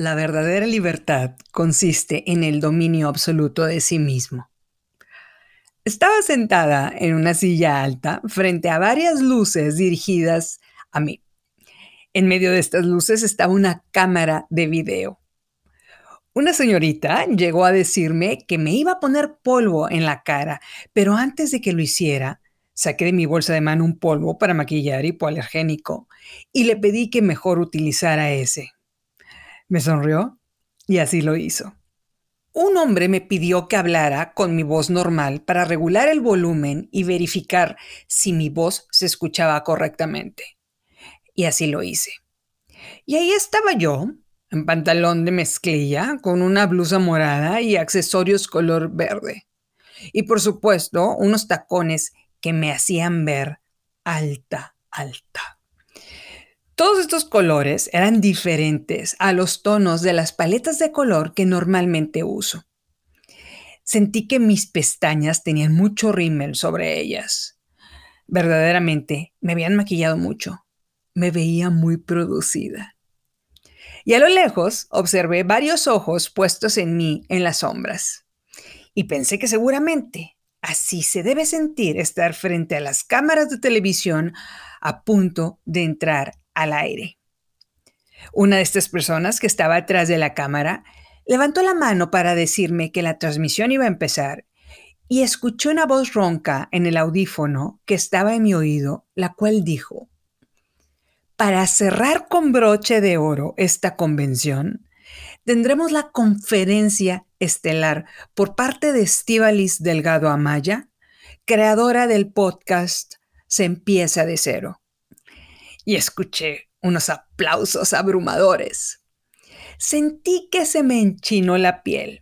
La verdadera libertad consiste en el dominio absoluto de sí mismo. Estaba sentada en una silla alta frente a varias luces dirigidas a mí. En medio de estas luces estaba una cámara de video. Una señorita llegó a decirme que me iba a poner polvo en la cara, pero antes de que lo hiciera, saqué de mi bolsa de mano un polvo para maquillar hipoalergénico y le pedí que mejor utilizara ese. Me sonrió y así lo hizo. Un hombre me pidió que hablara con mi voz normal para regular el volumen y verificar si mi voz se escuchaba correctamente. Y así lo hice. Y ahí estaba yo, en pantalón de mezclilla, con una blusa morada y accesorios color verde. Y por supuesto, unos tacones que me hacían ver alta, alta. Todos estos colores eran diferentes a los tonos de las paletas de color que normalmente uso. Sentí que mis pestañas tenían mucho rímel sobre ellas. Verdaderamente me habían maquillado mucho. Me veía muy producida. Y a lo lejos observé varios ojos puestos en mí en las sombras. Y pensé que seguramente así se debe sentir estar frente a las cámaras de televisión a punto de entrar al aire. Una de estas personas que estaba atrás de la cámara levantó la mano para decirme que la transmisión iba a empezar y escuché una voz ronca en el audífono que estaba en mi oído, la cual dijo, para cerrar con broche de oro esta convención, tendremos la conferencia estelar por parte de Estivalis Delgado Amaya, creadora del podcast Se empieza de cero y escuché unos aplausos abrumadores. Sentí que se me enchinó la piel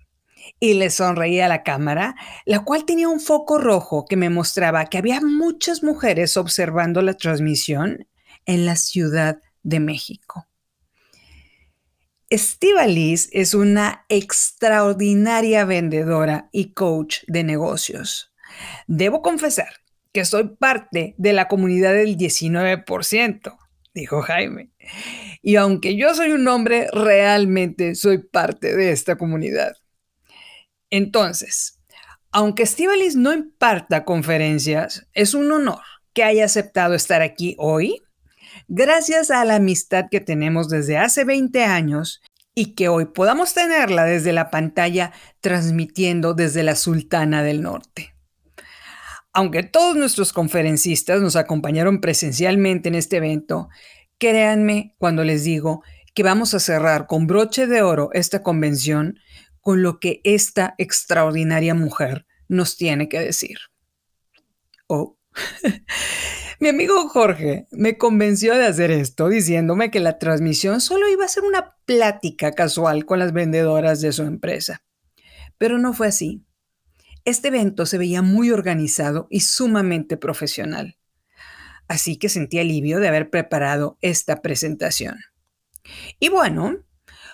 y le sonreí a la cámara, la cual tenía un foco rojo que me mostraba que había muchas mujeres observando la transmisión en la Ciudad de México. Estivalis es una extraordinaria vendedora y coach de negocios. Debo confesar que soy parte de la comunidad del 19%, dijo Jaime. Y aunque yo soy un hombre, realmente soy parte de esta comunidad. Entonces, aunque Estivalis no imparta conferencias, es un honor que haya aceptado estar aquí hoy, gracias a la amistad que tenemos desde hace 20 años y que hoy podamos tenerla desde la pantalla transmitiendo desde la Sultana del Norte. Aunque todos nuestros conferencistas nos acompañaron presencialmente en este evento, créanme cuando les digo que vamos a cerrar con broche de oro esta convención con lo que esta extraordinaria mujer nos tiene que decir. Oh. Mi amigo Jorge me convenció de hacer esto diciéndome que la transmisión solo iba a ser una plática casual con las vendedoras de su empresa. Pero no fue así. Este evento se veía muy organizado y sumamente profesional. Así que sentí alivio de haber preparado esta presentación. Y bueno,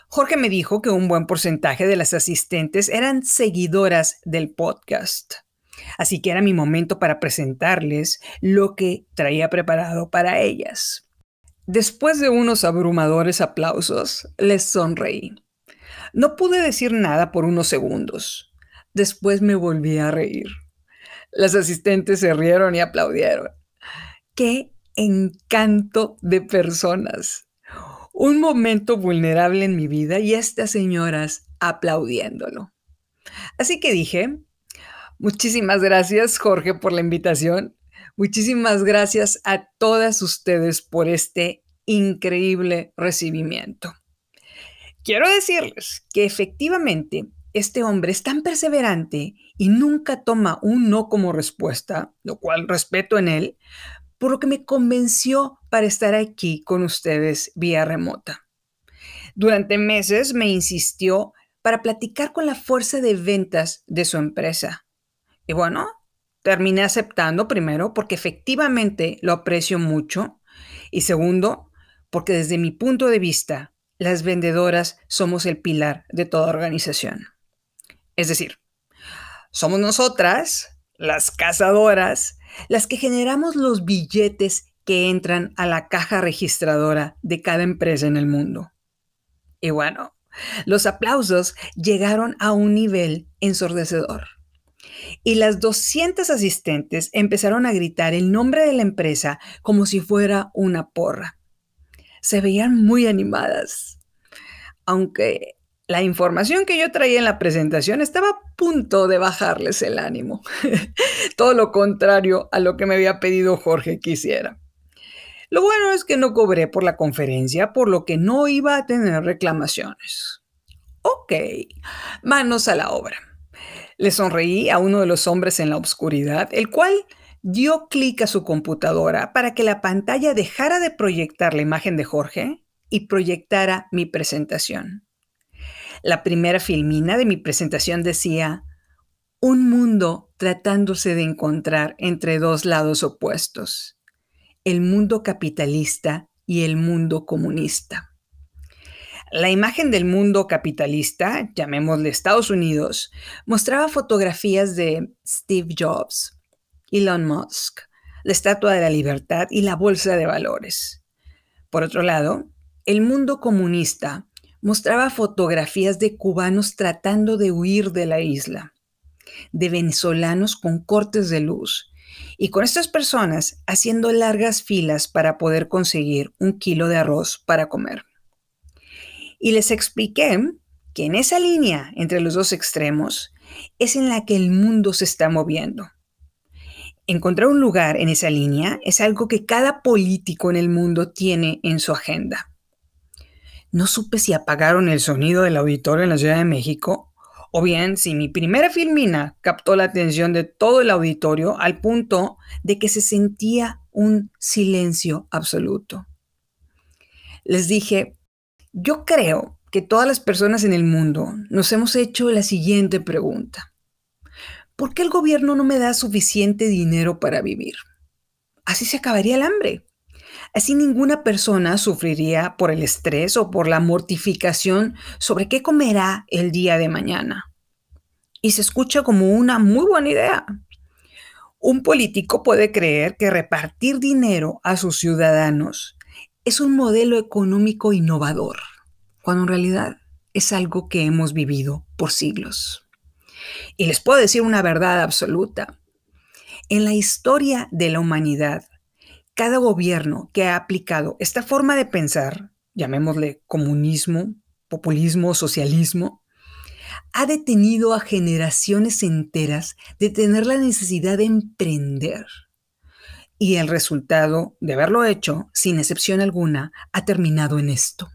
Jorge me dijo que un buen porcentaje de las asistentes eran seguidoras del podcast. Así que era mi momento para presentarles lo que traía preparado para ellas. Después de unos abrumadores aplausos, les sonreí. No pude decir nada por unos segundos. Después me volví a reír. Las asistentes se rieron y aplaudieron. ¡Qué encanto de personas! Un momento vulnerable en mi vida y estas señoras aplaudiéndolo. Así que dije, muchísimas gracias Jorge por la invitación. Muchísimas gracias a todas ustedes por este increíble recibimiento. Quiero decirles que efectivamente este hombre es tan perseverante y nunca toma un no como respuesta, lo cual respeto en él, por lo que me convenció para estar aquí con ustedes vía remota. Durante meses me insistió para platicar con la fuerza de ventas de su empresa. Y bueno, terminé aceptando primero porque efectivamente lo aprecio mucho y segundo, porque desde mi punto de vista, las vendedoras somos el pilar de toda organización. Es decir, somos nosotras, las cazadoras, las que generamos los billetes que entran a la caja registradora de cada empresa en el mundo. Y bueno, Los aplausos llegaron a un nivel ensordecedor. Y las 200 asistentes empezaron a gritar el nombre de la empresa como si fuera una porra. Se veían muy animadas, aunque la información que yo traía en la presentación estaba a punto de bajarles el ánimo. Todo lo contrario a lo que me había pedido Jorge que hiciera. Lo bueno es que no cobré por la conferencia, por lo que no iba a tener reclamaciones. Ok, manos a la obra. Le sonreí a uno de los hombres en la oscuridad, el cual dio clic a su computadora para que la pantalla dejara de proyectar la imagen de Jorge y proyectara mi presentación. La primera filmina de mi presentación decía, un mundo tratándose de encontrar entre dos lados opuestos, el mundo capitalista y el mundo comunista. La imagen del mundo capitalista, llamémosle Estados Unidos, mostraba fotografías de Steve Jobs, Elon Musk, la Estatua de la Libertad y la Bolsa de Valores. Por otro lado, el mundo comunista mostraba fotografías de cubanos tratando de huir de la isla, de venezolanos con cortes de luz y con estas personas haciendo largas filas para poder conseguir un kilo de arroz para comer. Y les expliqué que en esa línea entre los dos extremos es en la que el mundo se está moviendo. Encontrar un lugar en esa línea es algo que cada político en el mundo tiene en su agenda. No supe si apagaron el sonido del auditorio en la Ciudad de México o bien si mi primera filmina captó la atención de todo el auditorio al punto de que se sentía un silencio absoluto. Les dije, yo creo que todas las personas en el mundo nos hemos hecho la siguiente pregunta. ¿Por qué el gobierno no me da suficiente dinero para vivir? Así se acabaría el hambre. Así ninguna persona sufriría por el estrés o por la mortificación sobre qué comerá el día de mañana. Y se escucha como una muy buena idea. Un político puede creer que repartir dinero a sus ciudadanos es un modelo económico innovador, cuando en realidad es algo que hemos vivido por siglos. Y les puedo decir una verdad absoluta. En la historia de la humanidad, cada gobierno que ha aplicado esta forma de pensar, llamémosle comunismo, populismo, socialismo, ha detenido a generaciones enteras de tener la necesidad de emprender. Y el resultado de haberlo hecho, sin excepción alguna, ha terminado en esto.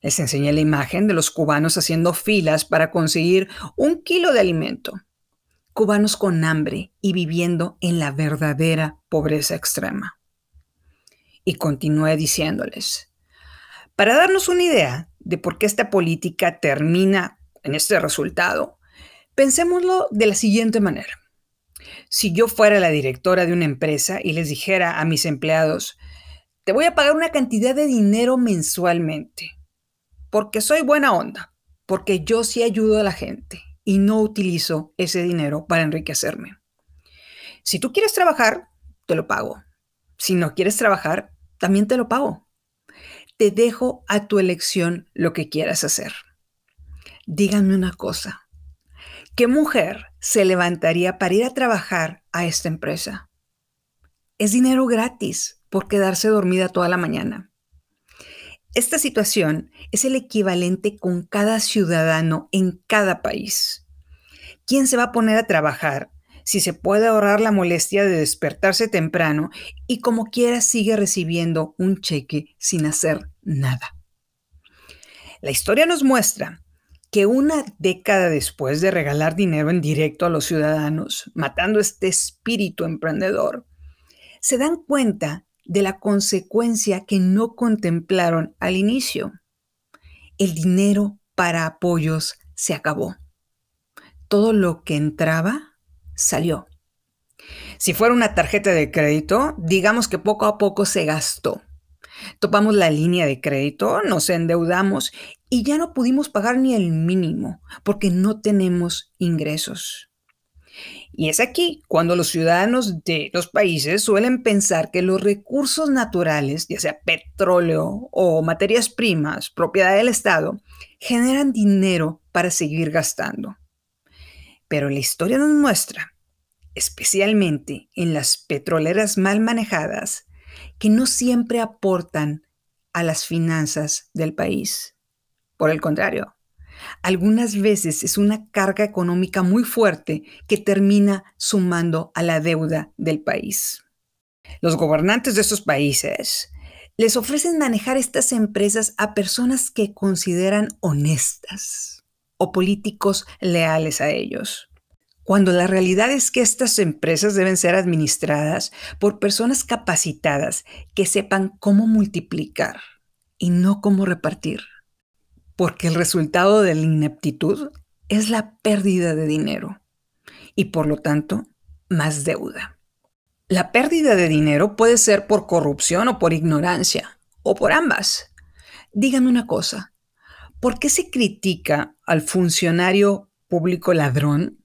Les enseñé la imagen de los cubanos haciendo filas para conseguir un kilo de alimento cubanos con hambre y viviendo en la verdadera pobreza extrema. Y continué diciéndoles, para darnos una idea de por qué esta política termina en este resultado, pensémoslo de la siguiente manera. Si yo fuera la directora de una empresa y les dijera a mis empleados, te voy a pagar una cantidad de dinero mensualmente, porque soy buena onda, porque yo sí ayudo a la gente y no utilizo ese dinero para enriquecerme. Si tú quieres trabajar, te lo pago. Si no quieres trabajar, también te lo pago. Te dejo a tu elección lo que quieras hacer. Díganme una cosa. ¿Qué mujer se levantaría para ir a trabajar a esta empresa? Es dinero gratis por quedarse dormida toda la mañana. Esta situación es el equivalente con cada ciudadano en cada país. ¿Quién se va a poner a trabajar si se puede ahorrar la molestia de despertarse temprano y como quiera sigue recibiendo un cheque sin hacer nada? La historia nos muestra que una década después de regalar dinero en directo a los ciudadanos, matando este espíritu emprendedor, se dan cuenta de la consecuencia que no contemplaron al inicio. El dinero para apoyos se acabó. Todo lo que entraba salió. Si fuera una tarjeta de crédito, digamos que poco a poco se gastó. Topamos la línea de crédito, nos endeudamos y ya no pudimos pagar ni el mínimo porque no tenemos ingresos. Y es aquí cuando los ciudadanos de los países suelen pensar que los recursos naturales, ya sea petróleo o materias primas, propiedad del Estado, generan dinero para seguir gastando. Pero la historia nos muestra, especialmente en las petroleras mal manejadas, que no siempre aportan a las finanzas del país. Por el contrario, algunas veces es una carga económica muy fuerte que termina sumando a la deuda del país. Los gobernantes de estos países les ofrecen manejar estas empresas a personas que consideran honestas o políticos leales a ellos. Cuando la realidad es que estas empresas deben ser administradas por personas capacitadas que sepan cómo multiplicar y no cómo repartir porque el resultado de la ineptitud es la pérdida de dinero y por lo tanto más deuda. La pérdida de dinero puede ser por corrupción o por ignorancia, o por ambas. Dígame una cosa, ¿por qué se critica al funcionario público ladrón,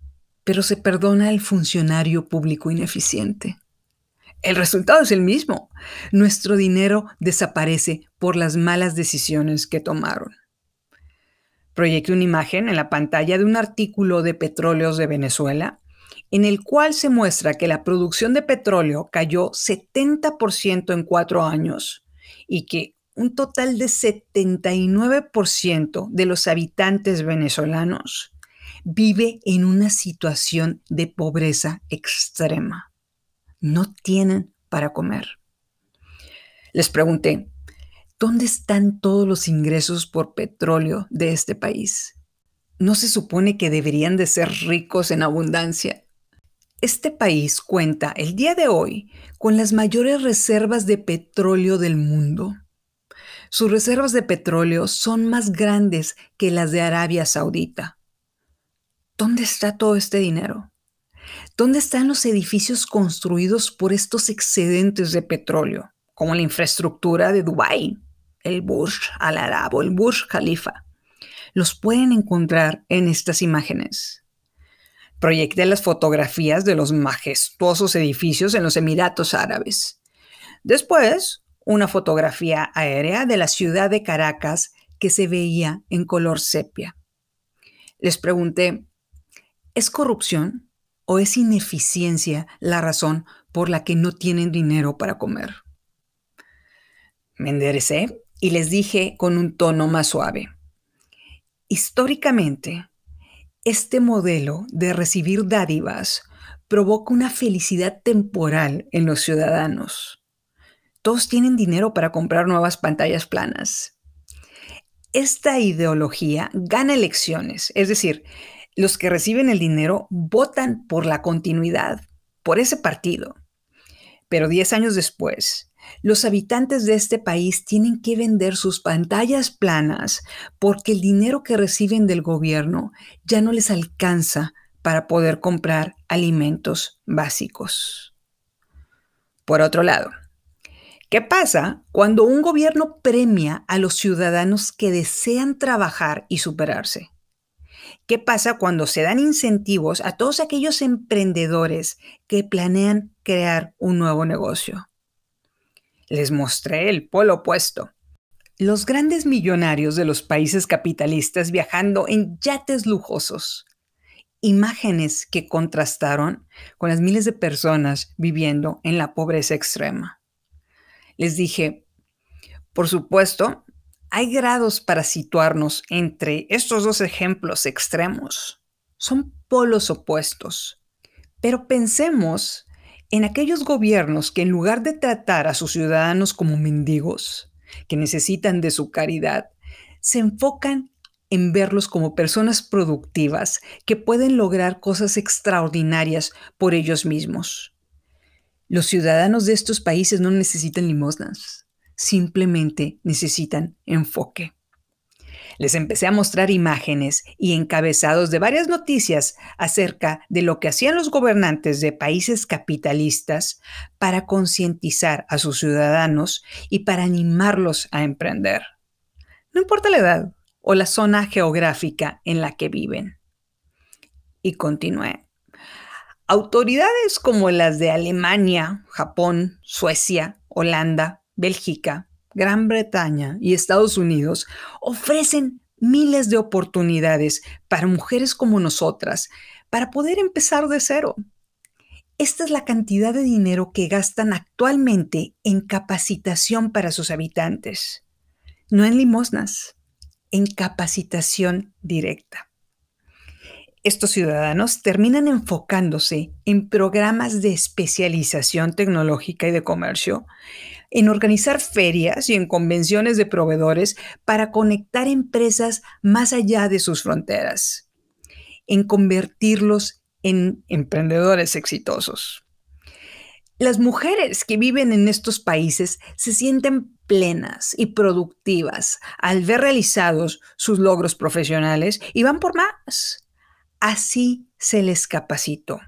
pero se perdona al funcionario público ineficiente? El resultado es el mismo. Nuestro dinero desaparece por las malas decisiones que tomaron. Proyecte una imagen en la pantalla de un artículo de petróleos de Venezuela en el cual se muestra que la producción de petróleo cayó 70% en cuatro años y que un total de 79% de los habitantes venezolanos vive en una situación de pobreza extrema. No tienen para comer. Les pregunté, ¿Dónde están todos los ingresos por petróleo de este país? ¿No se supone que deberían de ser ricos en abundancia? Este país cuenta el día de hoy con las mayores reservas de petróleo del mundo. Sus reservas de petróleo son más grandes que las de Arabia Saudita. ¿Dónde está todo este dinero? ¿Dónde están los edificios construidos por estos excedentes de petróleo, como la infraestructura de Dubái, el Burj Al Arab o el Burj Khalifa. Los pueden encontrar en estas imágenes. Proyecté las fotografías de los majestuosos edificios en los Emiratos Árabes. Después, una fotografía aérea de la ciudad de Caracas que se veía en color sepia. Les pregunté, ¿es corrupción o es ineficiencia la razón por la que no tienen dinero para comer? Me enderecé y les dije con un tono más suave, históricamente, este modelo de recibir dádivas provoca una felicidad temporal en los ciudadanos. Todos tienen dinero para comprar nuevas pantallas planas. Esta ideología gana elecciones, es decir, los que reciben el dinero votan por la continuidad, por ese partido. Pero 10 años después, los habitantes de este país tienen que vender sus pantallas planas porque el dinero que reciben del gobierno ya no les alcanza para poder comprar alimentos básicos. Por otro lado, ¿qué pasa cuando un gobierno premia a los ciudadanos que desean trabajar y superarse? ¿Qué pasa cuando se dan incentivos a todos aquellos emprendedores que planean crear un nuevo negocio? Les mostré el polo opuesto. Los grandes millonarios de los países capitalistas viajando en yates lujosos. Imágenes que contrastaron con las miles de personas viviendo en la pobreza extrema. Les dije, por supuesto, hay grados para situarnos entre estos dos ejemplos extremos. Son polos opuestos. Pero pensemos en aquellos gobiernos que en lugar de tratar a sus ciudadanos como mendigos, que necesitan de su caridad, se enfocan en verlos como personas productivas que pueden lograr cosas extraordinarias por ellos mismos. Los ciudadanos de estos países no necesitan limosnas, simplemente necesitan enfoque. Les empecé a mostrar imágenes y encabezados de varias noticias acerca de lo que hacían los gobernantes de países capitalistas para concientizar a sus ciudadanos y para animarlos a emprender. No importa la edad o la zona geográfica en la que viven. Y continué. Autoridades como las de Alemania, Japón, Suecia, Holanda, Bélgica, Gran Bretaña y Estados Unidos ofrecen miles de oportunidades para mujeres como nosotras para poder empezar de cero. Esta es la cantidad de dinero que gastan actualmente en capacitación para sus habitantes, no en limosnas, en capacitación directa. Estos ciudadanos terminan enfocándose en programas de especialización tecnológica y de comercio, en organizar ferias y en convenciones de proveedores para conectar empresas más allá de sus fronteras, en convertirlos en emprendedores exitosos. Las mujeres que viven en estos países se sienten plenas y productivas al ver realizados sus logros profesionales y van por más. Así se les capacitó.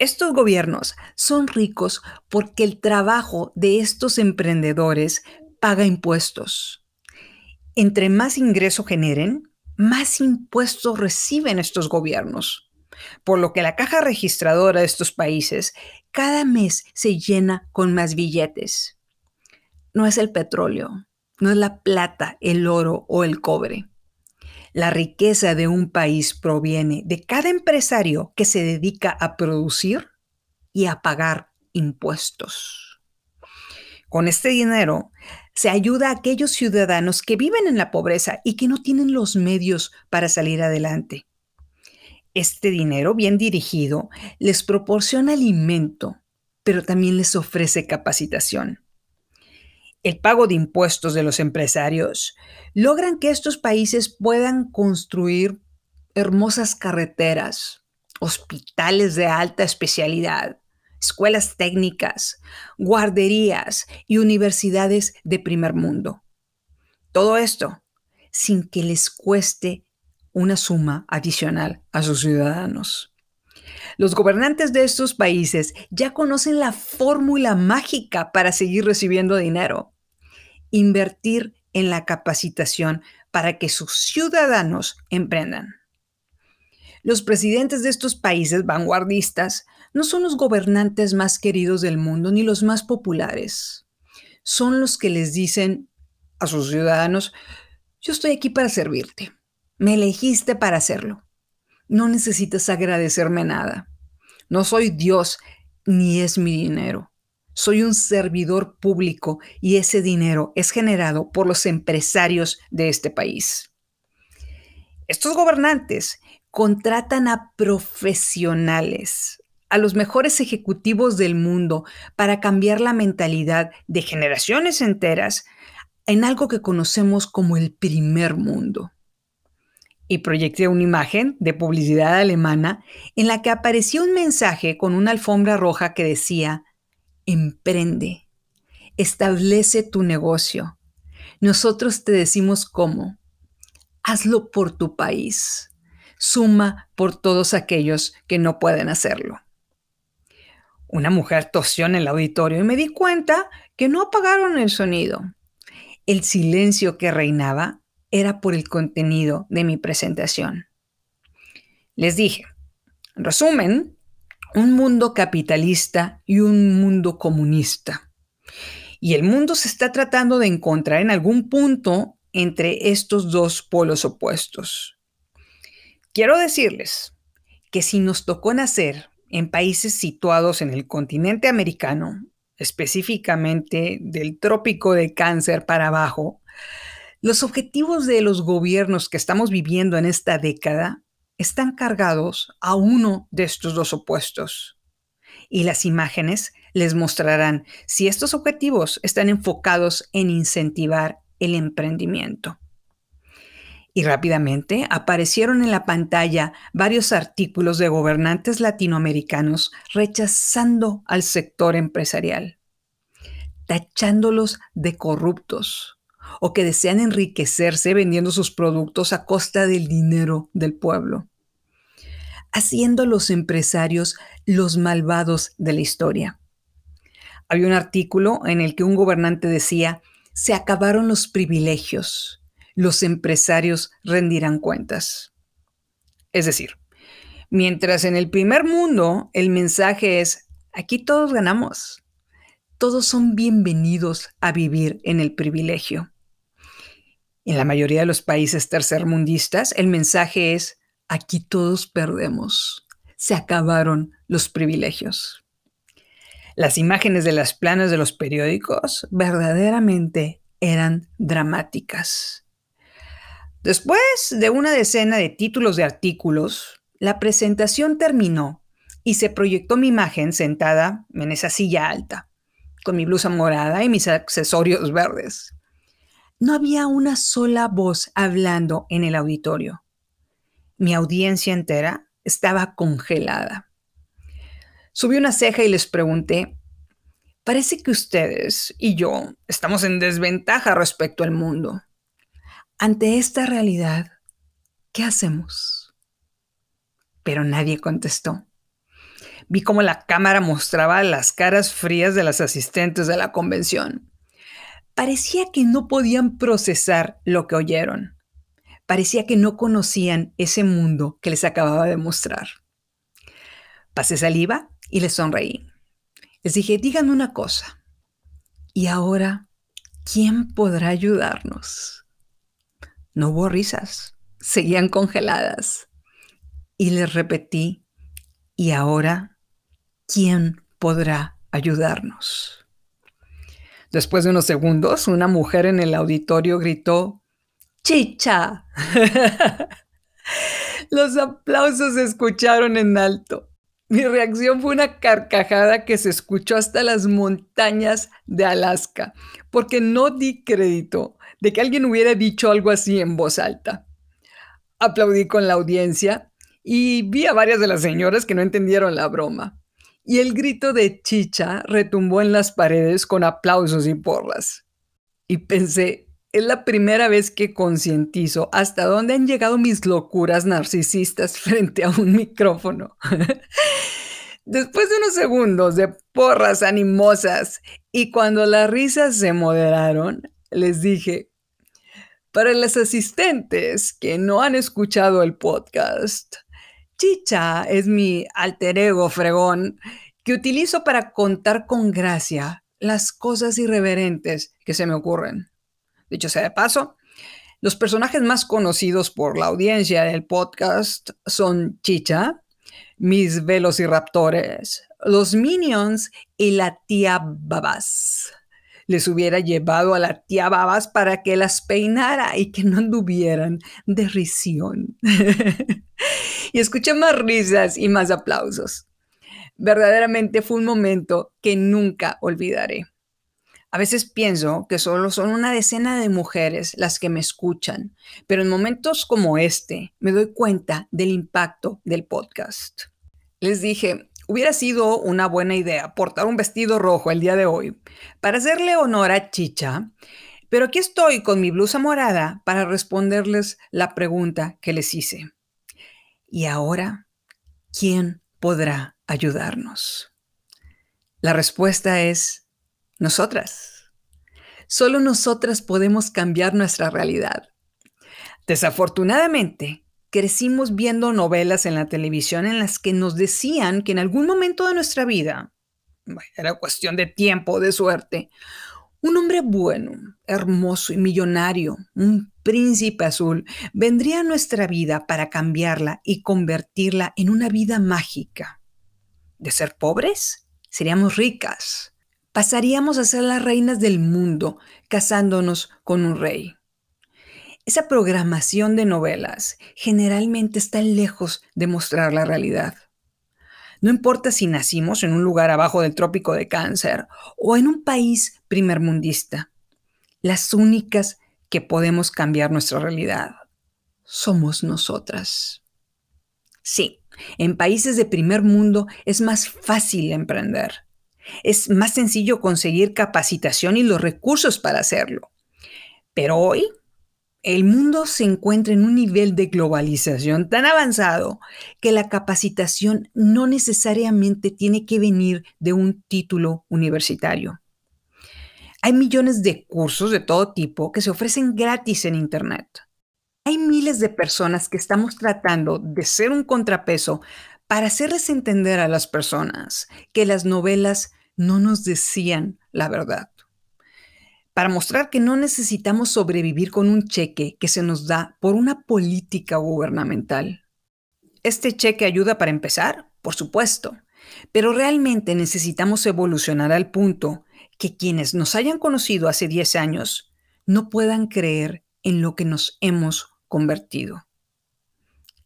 Estos gobiernos son ricos porque el trabajo de estos emprendedores paga impuestos. Entre más ingreso generen, más impuestos reciben estos gobiernos. Por lo que la caja registradora de estos países cada mes se llena con más billetes. No es el petróleo, no es la plata, el oro o el cobre. La riqueza de un país proviene de cada empresario que se dedica a producir y a pagar impuestos. Con este dinero se ayuda a aquellos ciudadanos que viven en la pobreza y que no tienen los medios para salir adelante. Este dinero bien dirigido les proporciona alimento, pero también les ofrece capacitación el pago de impuestos de los empresarios, logran que estos países puedan construir hermosas carreteras, hospitales de alta especialidad, escuelas técnicas, guarderías y universidades de primer mundo. Todo esto sin que les cueste una suma adicional a sus ciudadanos. Los gobernantes de estos países ya conocen la fórmula mágica para seguir recibiendo dinero. Invertir en la capacitación para que sus ciudadanos emprendan. Los presidentes de estos países vanguardistas no son los gobernantes más queridos del mundo ni los más populares. Son los que les dicen a sus ciudadanos, yo estoy aquí para servirte. Me elegiste para hacerlo. No necesitas agradecerme nada. No soy Dios ni es mi dinero. Soy un servidor público y ese dinero es generado por los empresarios de este país. Estos gobernantes contratan a profesionales, a los mejores ejecutivos del mundo para cambiar la mentalidad de generaciones enteras en algo que conocemos como el primer mundo y proyecté una imagen de publicidad alemana en la que aparecía un mensaje con una alfombra roja que decía, emprende, establece tu negocio. Nosotros te decimos cómo. Hazlo por tu país. Suma por todos aquellos que no pueden hacerlo. Una mujer tosió en el auditorio y me di cuenta que no apagaron el sonido. El silencio que reinaba era por el contenido de mi presentación. Les dije, en resumen, un mundo capitalista y un mundo comunista. Y el mundo se está tratando de encontrar en algún punto entre estos dos polos opuestos. Quiero decirles que si nos tocó nacer en países situados en el continente americano, específicamente del trópico de cáncer para abajo, los objetivos de los gobiernos que estamos viviendo en esta década están cargados a uno de estos dos opuestos. Y las imágenes les mostrarán si estos objetivos están enfocados en incentivar el emprendimiento. Y rápidamente aparecieron en la pantalla varios artículos de gobernantes latinoamericanos rechazando al sector empresarial, tachándolos de corruptos, o que desean enriquecerse vendiendo sus productos a costa del dinero del pueblo, haciendo los empresarios los malvados de la historia. Había un artículo en el que un gobernante decía, se acabaron los privilegios, los empresarios rendirán cuentas. Es decir, Mientras en el primer mundo el mensaje es, aquí todos ganamos, todos son bienvenidos a vivir en el privilegio. En la mayoría de los países tercermundistas el mensaje es, aquí todos perdemos, se acabaron los privilegios. Las imágenes de las planas de los periódicos verdaderamente eran dramáticas. Después de una decena de títulos de artículos, la presentación terminó y se proyectó mi imagen sentada en esa silla alta, con mi blusa morada y mis accesorios verdes. No había una sola voz hablando en el auditorio. Mi audiencia entera estaba congelada. Subí una ceja y les pregunté, parece que ustedes y yo estamos en desventaja respecto al mundo. Ante esta realidad, ¿qué hacemos? Pero nadie contestó. Vi cómo la cámara mostraba las caras frías de las asistentes de la convención. Parecía que no podían procesar lo que oyeron. Parecía que no conocían ese mundo que les acababa de mostrar. Pasé saliva y les sonreí. Les dije, díganme una cosa. ¿Y ahora quién podrá ayudarnos? No hubo risas, seguían congeladas. Y les repetí, ¿y ahora quién podrá ayudarnos? Después de unos segundos, una mujer en el auditorio gritó, ¡Chicha! Los aplausos se escucharon en alto. Mi reacción fue una carcajada que se escuchó hasta las montañas de Alaska, porque no di crédito de que alguien hubiera dicho algo así en voz alta. Aplaudí con la audiencia y vi a varias de las señoras que no entendieron la broma. Y el grito de chicha retumbó en las paredes con aplausos y porras. Y pensé, es la primera vez que concientizo hasta dónde han llegado mis locuras narcisistas frente a un micrófono. Después de unos segundos de porras animosas y cuando las risas se moderaron, les dije, para las asistentes que no han escuchado el podcast, Chicha es mi alter ego fregón que utilizo para contar con gracia las cosas irreverentes que se me ocurren. Dicho sea de paso, los personajes más conocidos por la audiencia del podcast son Chicha, mis velociraptores, los Minions y la tía Babas. Les hubiera llevado a la tía Babas para que las peinara y que no anduvieran de risión. y escuché más risas y más aplausos. Verdaderamente fue un momento que nunca olvidaré. A veces pienso que solo son una decena de mujeres las que me escuchan, pero en momentos como este me doy cuenta del impacto del podcast. Les dije, hubiera sido una buena idea portar un vestido rojo el día de hoy para hacerle honor a Chicha, pero aquí estoy con mi blusa morada para responderles la pregunta que les hice. ¿Y ahora quién podrá ayudarnos? La respuesta es nosotras. Solo nosotras podemos cambiar nuestra realidad. Desafortunadamente, crecimos viendo novelas en la televisión en las que nos decían que en algún momento de nuestra vida, era cuestión de tiempo, de suerte, un hombre bueno, hermoso y millonario, un príncipe azul, vendría a nuestra vida para cambiarla y convertirla en una vida mágica. De ser pobres, seríamos ricas pasaríamos a ser las reinas del mundo casándonos con un rey. Esa programación de novelas generalmente está lejos de mostrar la realidad. No importa si nacimos en un lugar abajo del trópico de cáncer o en un país primermundista, las únicas que podemos cambiar nuestra realidad somos nosotras. Sí, en países de primer mundo es más fácil emprender es más sencillo conseguir capacitación y los recursos para hacerlo. Pero hoy el mundo se encuentra en un nivel de globalización tan avanzado que la capacitación no necesariamente tiene que venir de un título universitario. Hay millones de cursos de todo tipo que se ofrecen gratis en Internet. Hay miles de personas que estamos tratando de ser un contrapeso para hacerles entender a las personas que las novelas no nos decían la verdad. Para mostrar que no necesitamos sobrevivir con un cheque que se nos da por una política gubernamental. ¿Este cheque ayuda para empezar? Por supuesto, pero realmente necesitamos evolucionar al punto que quienes nos hayan conocido hace 10 años no puedan creer en lo que nos hemos convertido.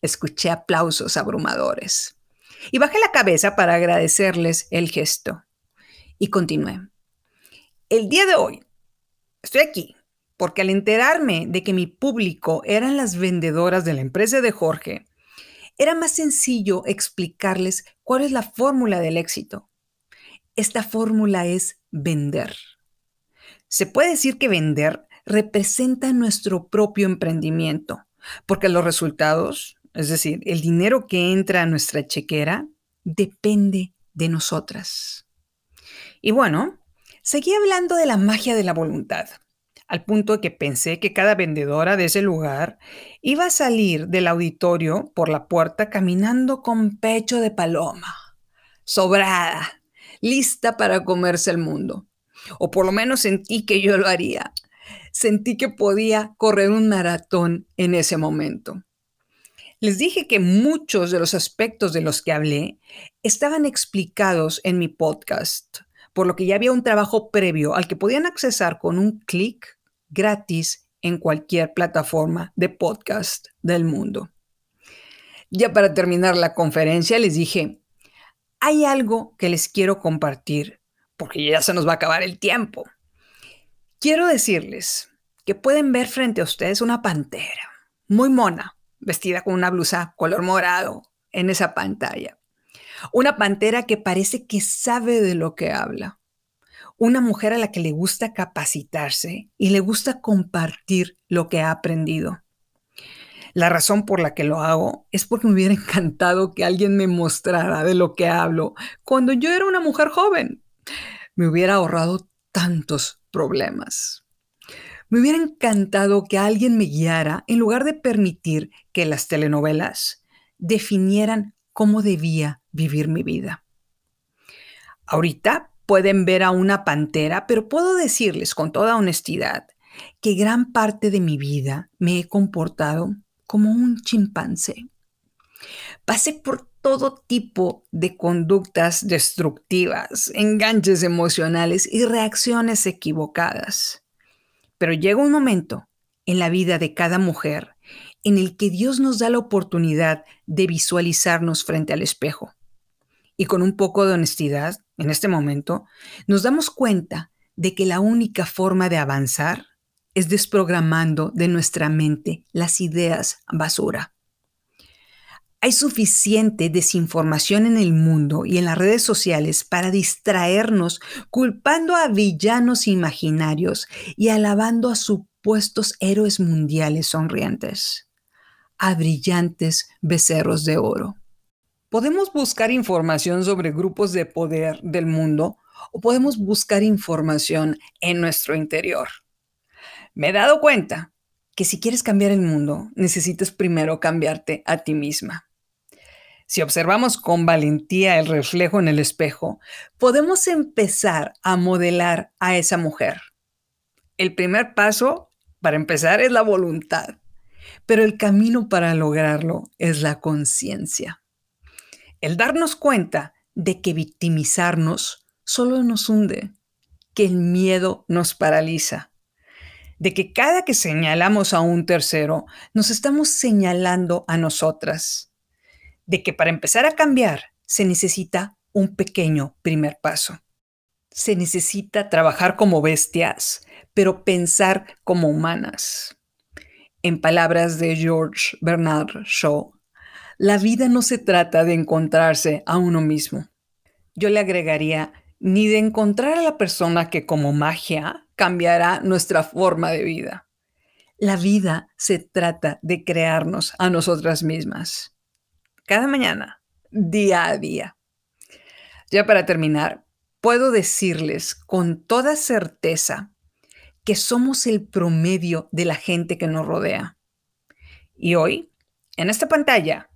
Escuché aplausos abrumadores y bajé la cabeza para agradecerles el gesto. Y continué. El día de hoy estoy aquí porque al enterarme de que mi público eran las vendedoras de la empresa de Jorge, era más sencillo explicarles cuál es la fórmula del éxito. Esta fórmula es vender. Se puede decir que vender representa nuestro propio emprendimiento, porque los resultados, es decir, el dinero que entra a nuestra chequera, depende de nosotras. Y bueno, seguí hablando de la magia de la voluntad, al punto de que pensé que cada vendedora de ese lugar iba a salir del auditorio por la puerta caminando con pecho de paloma, sobrada, lista para comerse el mundo. O por lo menos sentí que yo lo haría sentí que podía correr un maratón en ese momento. Les dije que muchos de los aspectos de los que hablé estaban explicados en mi podcast, por lo que ya había un trabajo previo al que podían accesar con un clic gratis en cualquier plataforma de podcast del mundo. Ya para terminar la conferencia les dije, hay algo que les quiero compartir, porque ya se nos va a acabar el tiempo. Quiero decirles que pueden ver frente a ustedes una pantera, muy mona, vestida con una blusa color morado en esa pantalla. Una pantera que parece que sabe de lo que habla. Una mujer a la que le gusta capacitarse y le gusta compartir lo que ha aprendido. La razón por la que lo hago es porque me hubiera encantado que alguien me mostrara de lo que hablo cuando yo era una mujer joven. Me hubiera ahorrado tantos problemas. Me hubiera encantado que alguien me guiara en lugar de permitir que las telenovelas definieran cómo debía vivir mi vida. Ahorita pueden ver a una pantera, pero puedo decirles con toda honestidad que gran parte de mi vida me he comportado como un chimpancé. Pasé por todo tipo de conductas destructivas, enganches emocionales y reacciones equivocadas. Pero llega un momento en la vida de cada mujer en el que Dios nos da la oportunidad de visualizarnos frente al espejo. Y con un poco de honestidad, en este momento, nos damos cuenta de que la única forma de avanzar es desprogramando de nuestra mente las ideas basura. Hay suficiente desinformación en el mundo y en las redes sociales para distraernos culpando a villanos imaginarios y alabando a supuestos héroes mundiales sonrientes, a brillantes becerros de oro. Podemos buscar información sobre grupos de poder del mundo o podemos buscar información en nuestro interior. Me he dado cuenta que si quieres cambiar el mundo, necesitas primero cambiarte a ti misma. Si observamos con valentía el reflejo en el espejo, podemos empezar a modelar a esa mujer. El primer paso para empezar es la voluntad, pero el camino para lograrlo es la conciencia. El darnos cuenta de que victimizarnos solo nos hunde, que el miedo nos paraliza, de que cada que señalamos a un tercero, nos estamos señalando a nosotras de que para empezar a cambiar se necesita un pequeño primer paso. Se necesita trabajar como bestias, pero pensar como humanas. En palabras de George Bernard Shaw, la vida no se trata de encontrarse a uno mismo. Yo le agregaría, ni de encontrar a la persona que como magia cambiará nuestra forma de vida. La vida se trata de crearnos a nosotras mismas cada mañana, día a día. Ya para terminar, puedo decirles con toda certeza que somos el promedio de la gente que nos rodea. Y hoy, en esta pantalla,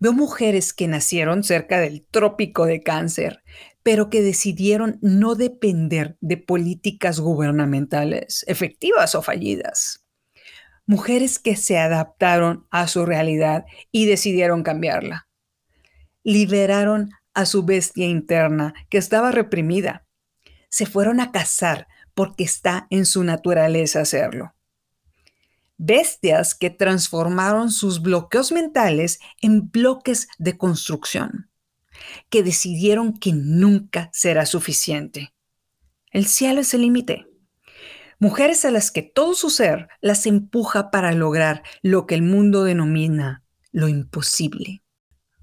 veo mujeres que nacieron cerca del trópico de cáncer, pero que decidieron no depender de políticas gubernamentales efectivas o fallidas. Mujeres que se adaptaron a su realidad y decidieron cambiarla. Liberaron a su bestia interna que estaba reprimida. Se fueron a casar porque está en su naturaleza hacerlo. Bestias que transformaron sus bloqueos mentales en bloques de construcción, que decidieron que nunca será suficiente. El cielo es el límite. Mujeres a las que todo su ser las empuja para lograr lo que el mundo denomina lo imposible.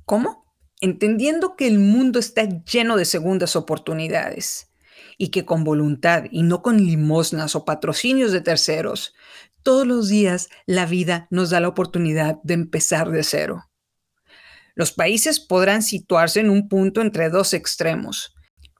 ¿Cómo? entendiendo que el mundo está lleno de segundas oportunidades y que con voluntad y no con limosnas o patrocinios de terceros, todos los días la vida nos da la oportunidad de empezar de cero. Los países podrán situarse en un punto entre dos extremos,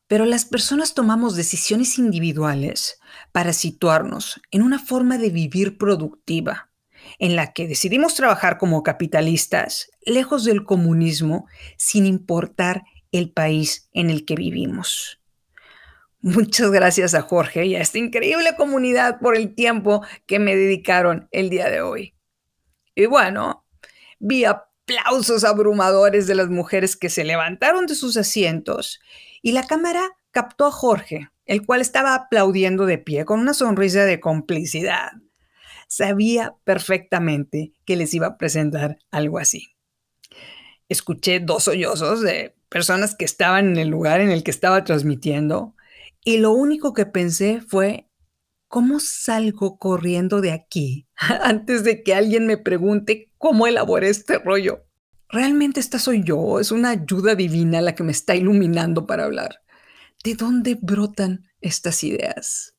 pero las personas tomamos decisiones individuales para situarnos en una forma de vivir productiva en la que decidimos trabajar como capitalistas, lejos del comunismo, sin importar el país en el que vivimos. Muchas gracias a Jorge y a esta increíble comunidad por el tiempo que me dedicaron el día de hoy. Y bueno, vi aplausos abrumadores de las mujeres que se levantaron de sus asientos y la cámara captó a Jorge, el cual estaba aplaudiendo de pie con una sonrisa de complicidad sabía perfectamente que les iba a presentar algo así. Escuché dos sollozos de personas que estaban en el lugar en el que estaba transmitiendo y lo único que pensé fue, ¿cómo salgo corriendo de aquí antes de que alguien me pregunte cómo elaboré este rollo? ¿Realmente esta soy yo? ¿Es una ayuda divina la que me está iluminando para hablar? ¿De dónde brotan estas ideas?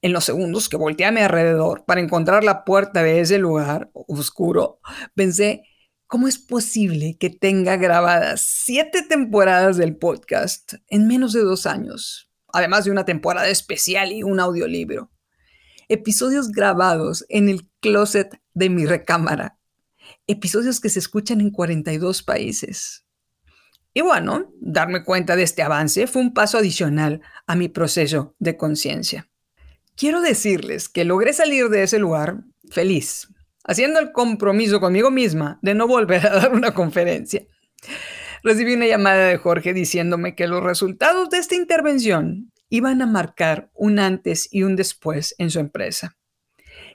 en los segundos que volteé a mi alrededor para encontrar la puerta de ese lugar oscuro, pensé, ¿cómo es posible que tenga grabadas siete temporadas del podcast en menos de dos años? Además de una temporada especial y un audiolibro. Episodios grabados en el closet de mi recámara. Episodios que se escuchan en 42 países. Y bueno, darme cuenta de este avance fue un paso adicional a mi proceso de conciencia. Quiero decirles que logré salir de ese lugar feliz, haciendo el compromiso conmigo misma de no volver a dar una conferencia. Recibí una llamada de Jorge diciéndome que los resultados de esta intervención iban a marcar un antes y un después en su empresa,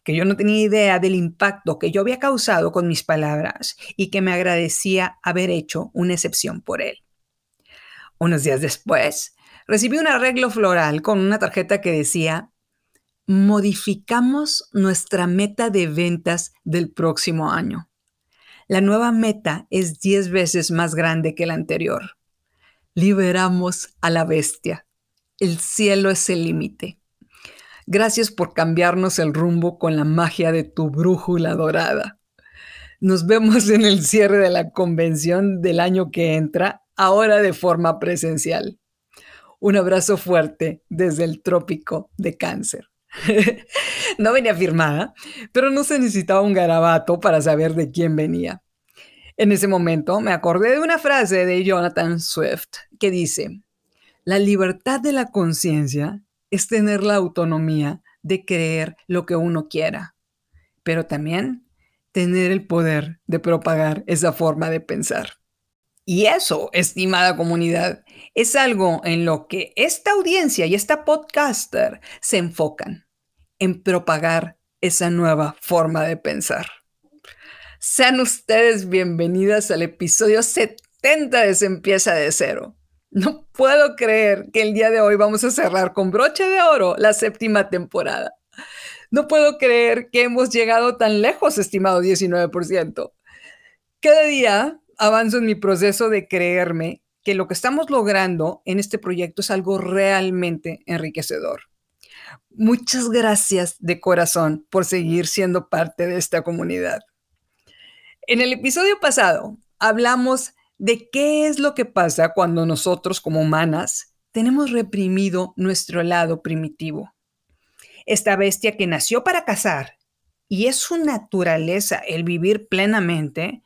que yo no tenía idea del impacto que yo había causado con mis palabras y que me agradecía haber hecho una excepción por él. Unos días después, recibí un arreglo floral con una tarjeta que decía modificamos nuestra meta de ventas del próximo año. La nueva meta es 10 veces más grande que la anterior. Liberamos a la bestia. El cielo es el límite. Gracias por cambiarnos el rumbo con la magia de tu brújula dorada. Nos vemos en el cierre de la convención del año que entra, ahora de forma presencial. Un abrazo fuerte desde el trópico de cáncer. no venía firmada, pero no se necesitaba un garabato para saber de quién venía. En ese momento me acordé de una frase de Jonathan Swift que dice, la libertad de la conciencia es tener la autonomía de creer lo que uno quiera, pero también tener el poder de propagar esa forma de pensar. Y eso, estimada comunidad, es algo en lo que esta audiencia y esta podcaster se enfocan, en propagar esa nueva forma de pensar. Sean ustedes bienvenidas al episodio 70 de Se empieza de cero. No puedo creer que el día de hoy vamos a cerrar con broche de oro la séptima temporada. No puedo creer que hemos llegado tan lejos, estimado 19%. Cada día avanzo en mi proceso de creerme que lo que estamos logrando en este proyecto es algo realmente enriquecedor. Muchas gracias de corazón por seguir siendo parte de esta comunidad. En el episodio pasado hablamos de qué es lo que pasa cuando nosotros como humanas tenemos reprimido nuestro lado primitivo. Esta bestia que nació para cazar y es su naturaleza el vivir plenamente,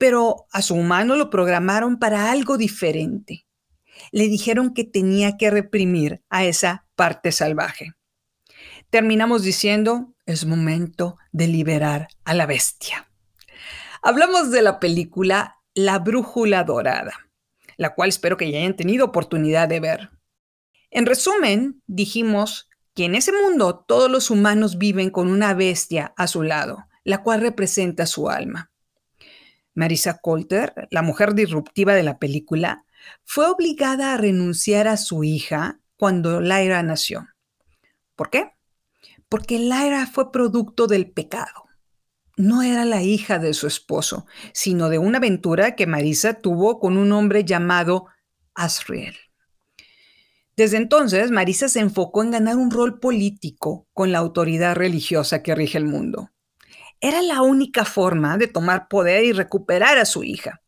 pero a su humano lo programaron para algo diferente. Le dijeron que tenía que reprimir a esa parte salvaje. Terminamos diciendo, es momento de liberar a la bestia. Hablamos de la película La Brújula Dorada, la cual espero que ya hayan tenido oportunidad de ver. En resumen, dijimos que en ese mundo todos los humanos viven con una bestia a su lado, la cual representa su alma. Marisa Coulter, la mujer disruptiva de la película, fue obligada a renunciar a su hija cuando Lyra nació. ¿Por qué? Porque Lyra fue producto del pecado. No era la hija de su esposo, sino de una aventura que Marisa tuvo con un hombre llamado Asriel. Desde entonces, Marisa se enfocó en ganar un rol político con la autoridad religiosa que rige el mundo. Era la única forma de tomar poder y recuperar a su hija.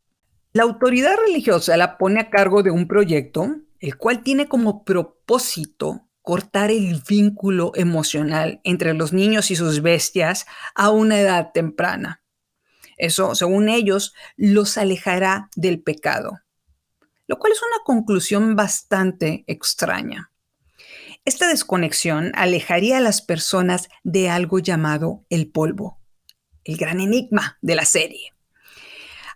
La autoridad religiosa la pone a cargo de un proyecto, el cual tiene como propósito cortar el vínculo emocional entre los niños y sus bestias a una edad temprana. Eso, según ellos, los alejará del pecado lo cual es una conclusión bastante extraña. Esta desconexión alejaría a las personas de algo llamado el polvo, el gran enigma de la serie.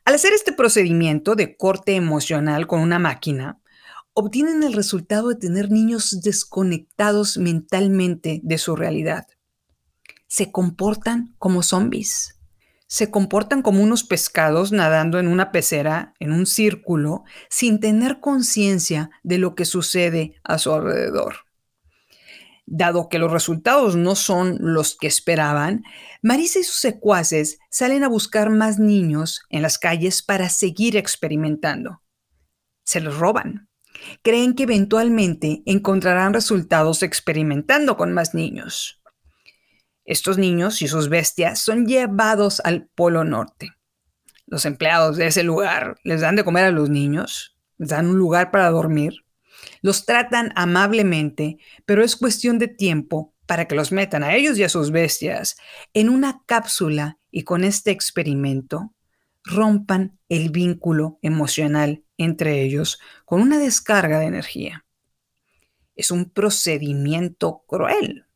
Al hacer este procedimiento de corte emocional con una máquina, obtienen el resultado de tener niños desconectados mentalmente de su realidad. Se comportan como zombies se comportan como unos pescados nadando en una pecera, en un círculo, sin tener conciencia de lo que sucede a su alrededor. Dado que los resultados no son los que esperaban, Marisa y sus secuaces salen a buscar más niños en las calles para seguir experimentando. Se los roban. Creen que eventualmente encontrarán resultados experimentando con más niños. Estos niños y sus bestias son llevados al Polo Norte. Los empleados de ese lugar les dan de comer a los niños, les dan un lugar para dormir, los tratan amablemente, pero es cuestión de tiempo para que los metan a ellos y a sus bestias en una cápsula y con este experimento rompan el vínculo emocional entre ellos con una descarga de energía. Es un procedimiento cruel,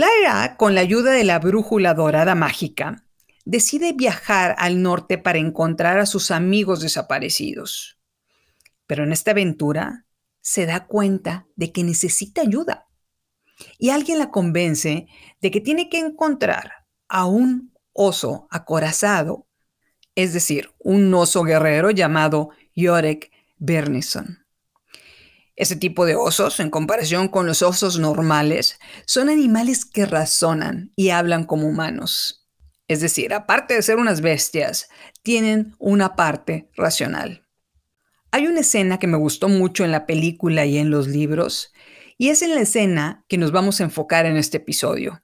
Lyra, con la ayuda de la brújula dorada mágica, decide viajar al norte para encontrar a sus amigos desaparecidos. Pero en esta aventura se da cuenta de que necesita ayuda. Y alguien la convence de que tiene que encontrar a un oso acorazado, es decir, un oso guerrero llamado Yorek Bernison. Ese tipo de osos, en comparación con los osos normales, son animales que razonan y hablan como humanos. Es decir, aparte de ser unas bestias, tienen una parte racional. Hay una escena que me gustó mucho en la película y en los libros, y es en la escena que nos vamos a enfocar en este episodio.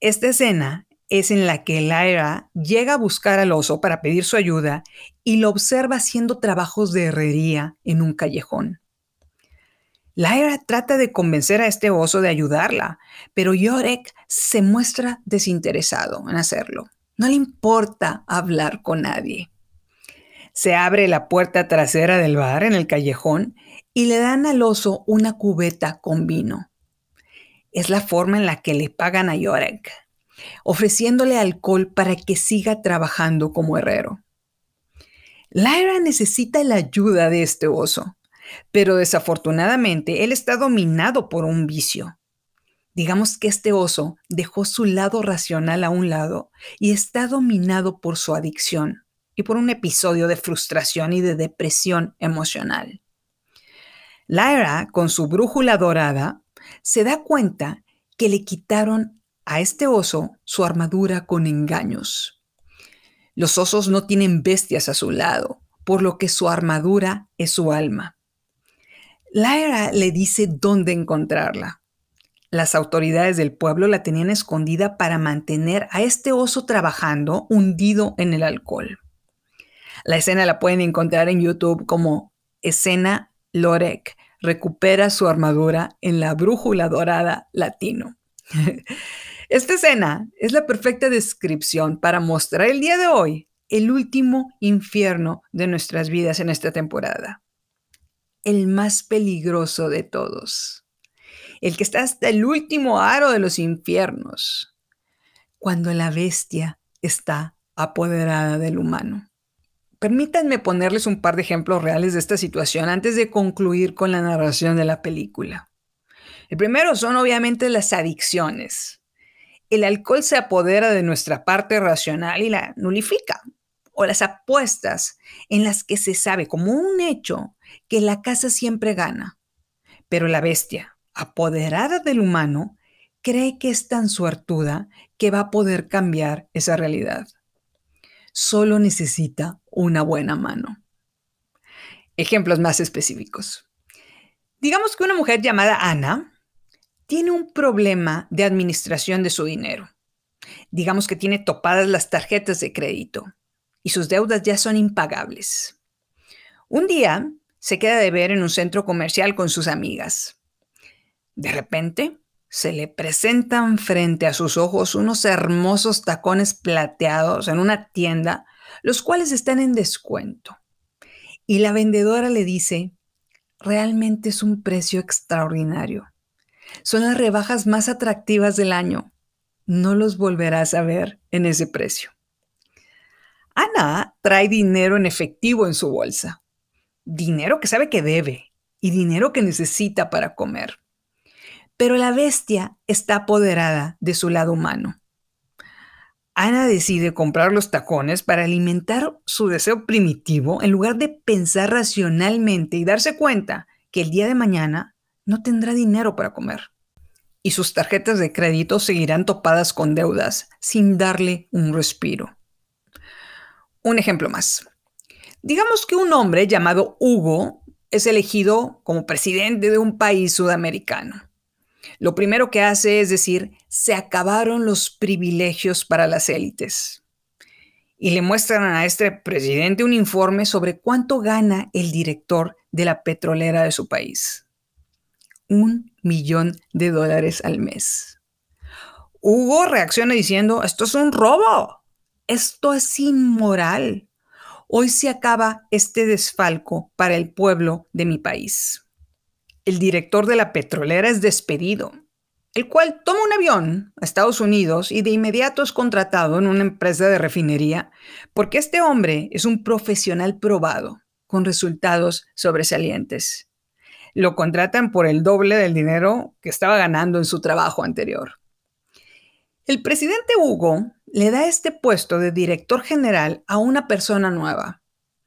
Esta escena es en la que Lyra llega a buscar al oso para pedir su ayuda y lo observa haciendo trabajos de herrería en un callejón. Lyra trata de convencer a este oso de ayudarla, pero Yorek se muestra desinteresado en hacerlo. No le importa hablar con nadie. Se abre la puerta trasera del bar en el callejón y le dan al oso una cubeta con vino. Es la forma en la que le pagan a Yorek, ofreciéndole alcohol para que siga trabajando como herrero. Lyra necesita la ayuda de este oso pero desafortunadamente él está dominado por un vicio. Digamos que este oso dejó su lado racional a un lado y está dominado por su adicción y por un episodio de frustración y de depresión emocional. Lyra, con su brújula dorada, se da cuenta que le quitaron a este oso su armadura con engaños. Los osos no tienen bestias a su lado, por lo que su armadura es su alma. Lyra le dice dónde encontrarla. Las autoridades del pueblo la tenían escondida para mantener a este oso trabajando hundido en el alcohol. La escena la pueden encontrar en YouTube como escena Lorek recupera su armadura en la brújula dorada latino. Esta escena es la perfecta descripción para mostrar el día de hoy el último infierno de nuestras vidas en esta temporada. El más peligroso de todos. El que está hasta el último aro de los infiernos. Cuando la bestia está apoderada del humano. Permítanme ponerles un par de ejemplos reales de esta situación antes de concluir con la narración de la película. El primero son obviamente las adicciones. El alcohol se apodera de nuestra parte racional y la nulifica. O las apuestas en las que se sabe como un hecho que la casa siempre gana. Pero la bestia, apoderada del humano, cree que es tan suertuda que va a poder cambiar esa realidad solo necesita una buena mano. Ejemplos más específicos. Digamos que una mujer llamada Ana tiene un problema de administración de su dinero. Digamos que tiene topadas las tarjetas de crédito y sus deudas ya son impagables. Un día se queda de ver en un centro comercial con sus amigas. De repente, se le presentan frente a sus ojos unos hermosos tacones plateados en una tienda, los cuales están en descuento. Y la vendedora le dice, realmente es un precio extraordinario. Son las rebajas más atractivas del año. No los volverás a ver en ese precio. Ana trae dinero en efectivo en su bolsa. Dinero que sabe que debe y dinero que necesita para comer pero la bestia está apoderada de su lado humano. Ana decide comprar los tacones para alimentar su deseo primitivo en lugar de pensar racionalmente y darse cuenta que el día de mañana no tendrá dinero para comer. Y sus tarjetas de crédito seguirán topadas con deudas sin darle un respiro. Un ejemplo más. Digamos que un hombre llamado Hugo es elegido como presidente de un país sudamericano. Lo primero que hace es decir, se acabaron los privilegios para las élites. Y le muestran a este presidente un informe sobre cuánto gana el director de la petrolera de su país. Un millón de dólares al mes. Hugo reacciona diciendo, esto es un robo, esto es inmoral. Hoy se acaba este desfalco para el pueblo de mi país el director de la petrolera es despedido, el cual toma un avión a Estados Unidos y de inmediato es contratado en una empresa de refinería porque este hombre es un profesional probado, con resultados sobresalientes. Lo contratan por el doble del dinero que estaba ganando en su trabajo anterior. El presidente Hugo le da este puesto de director general a una persona nueva,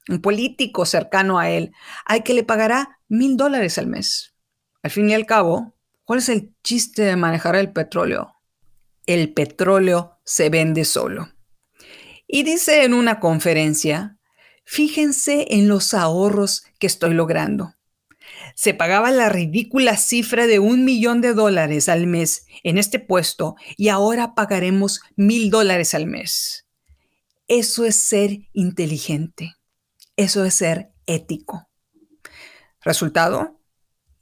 un político cercano a él, al que le pagará mil dólares al mes. Al fin y al cabo, ¿cuál es el chiste de manejar el petróleo? El petróleo se vende solo. Y dice en una conferencia, fíjense en los ahorros que estoy logrando. Se pagaba la ridícula cifra de un millón de dólares al mes en este puesto y ahora pagaremos mil dólares al mes. Eso es ser inteligente. Eso es ser ético. Resultado,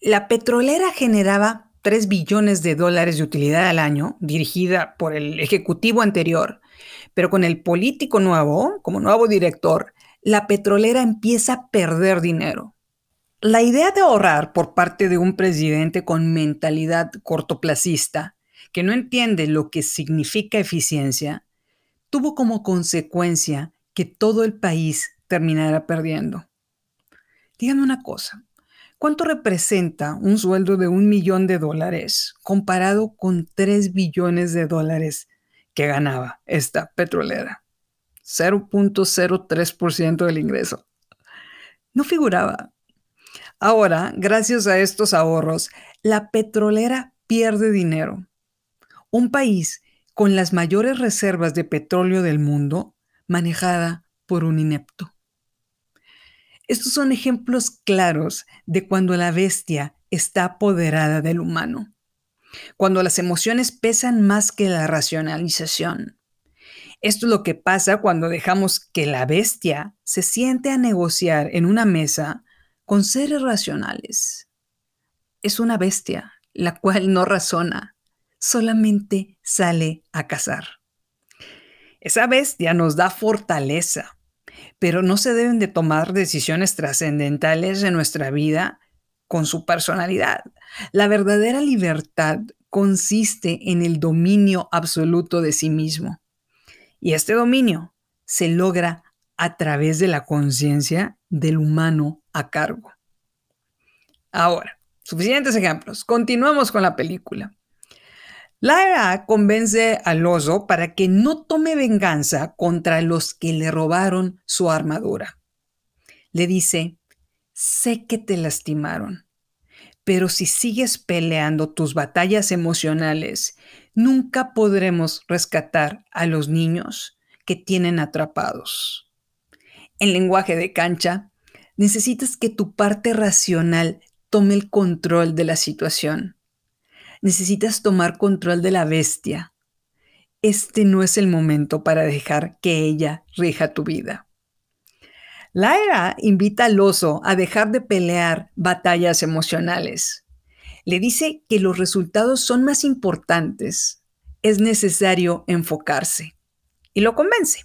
la petrolera generaba 3 billones de dólares de utilidad al año, dirigida por el ejecutivo anterior, pero con el político nuevo, como nuevo director, la petrolera empieza a perder dinero. La idea de ahorrar por parte de un presidente con mentalidad cortoplacista, que no entiende lo que significa eficiencia, tuvo como consecuencia que todo el país terminará perdiendo. Díganme una cosa, ¿cuánto representa un sueldo de un millón de dólares comparado con 3 billones de dólares que ganaba esta petrolera? 0.03% del ingreso. No figuraba. Ahora, gracias a estos ahorros, la petrolera pierde dinero. Un país con las mayores reservas de petróleo del mundo manejada por un inepto. Estos son ejemplos claros de cuando la bestia está apoderada del humano, cuando las emociones pesan más que la racionalización. Esto es lo que pasa cuando dejamos que la bestia se siente a negociar en una mesa con seres racionales. Es una bestia, la cual no razona, solamente sale a cazar. Esa bestia nos da fortaleza, pero no se deben de tomar decisiones trascendentales en nuestra vida con su personalidad. La verdadera libertad consiste en el dominio absoluto de sí mismo. Y este dominio se logra a través de la conciencia del humano a cargo. Ahora, suficientes ejemplos. Continuamos con la película. Lyra convence al oso para que no tome venganza contra los que le robaron su armadura. Le dice, sé que te lastimaron, pero si sigues peleando tus batallas emocionales, nunca podremos rescatar a los niños que tienen atrapados. En lenguaje de cancha, necesitas que tu parte racional tome el control de la situación necesitas tomar control de la bestia. Este no es el momento para dejar que ella rija tu vida. Lyra invita al oso a dejar de pelear batallas emocionales. Le dice que los resultados son más importantes. Es necesario enfocarse. Y lo convence.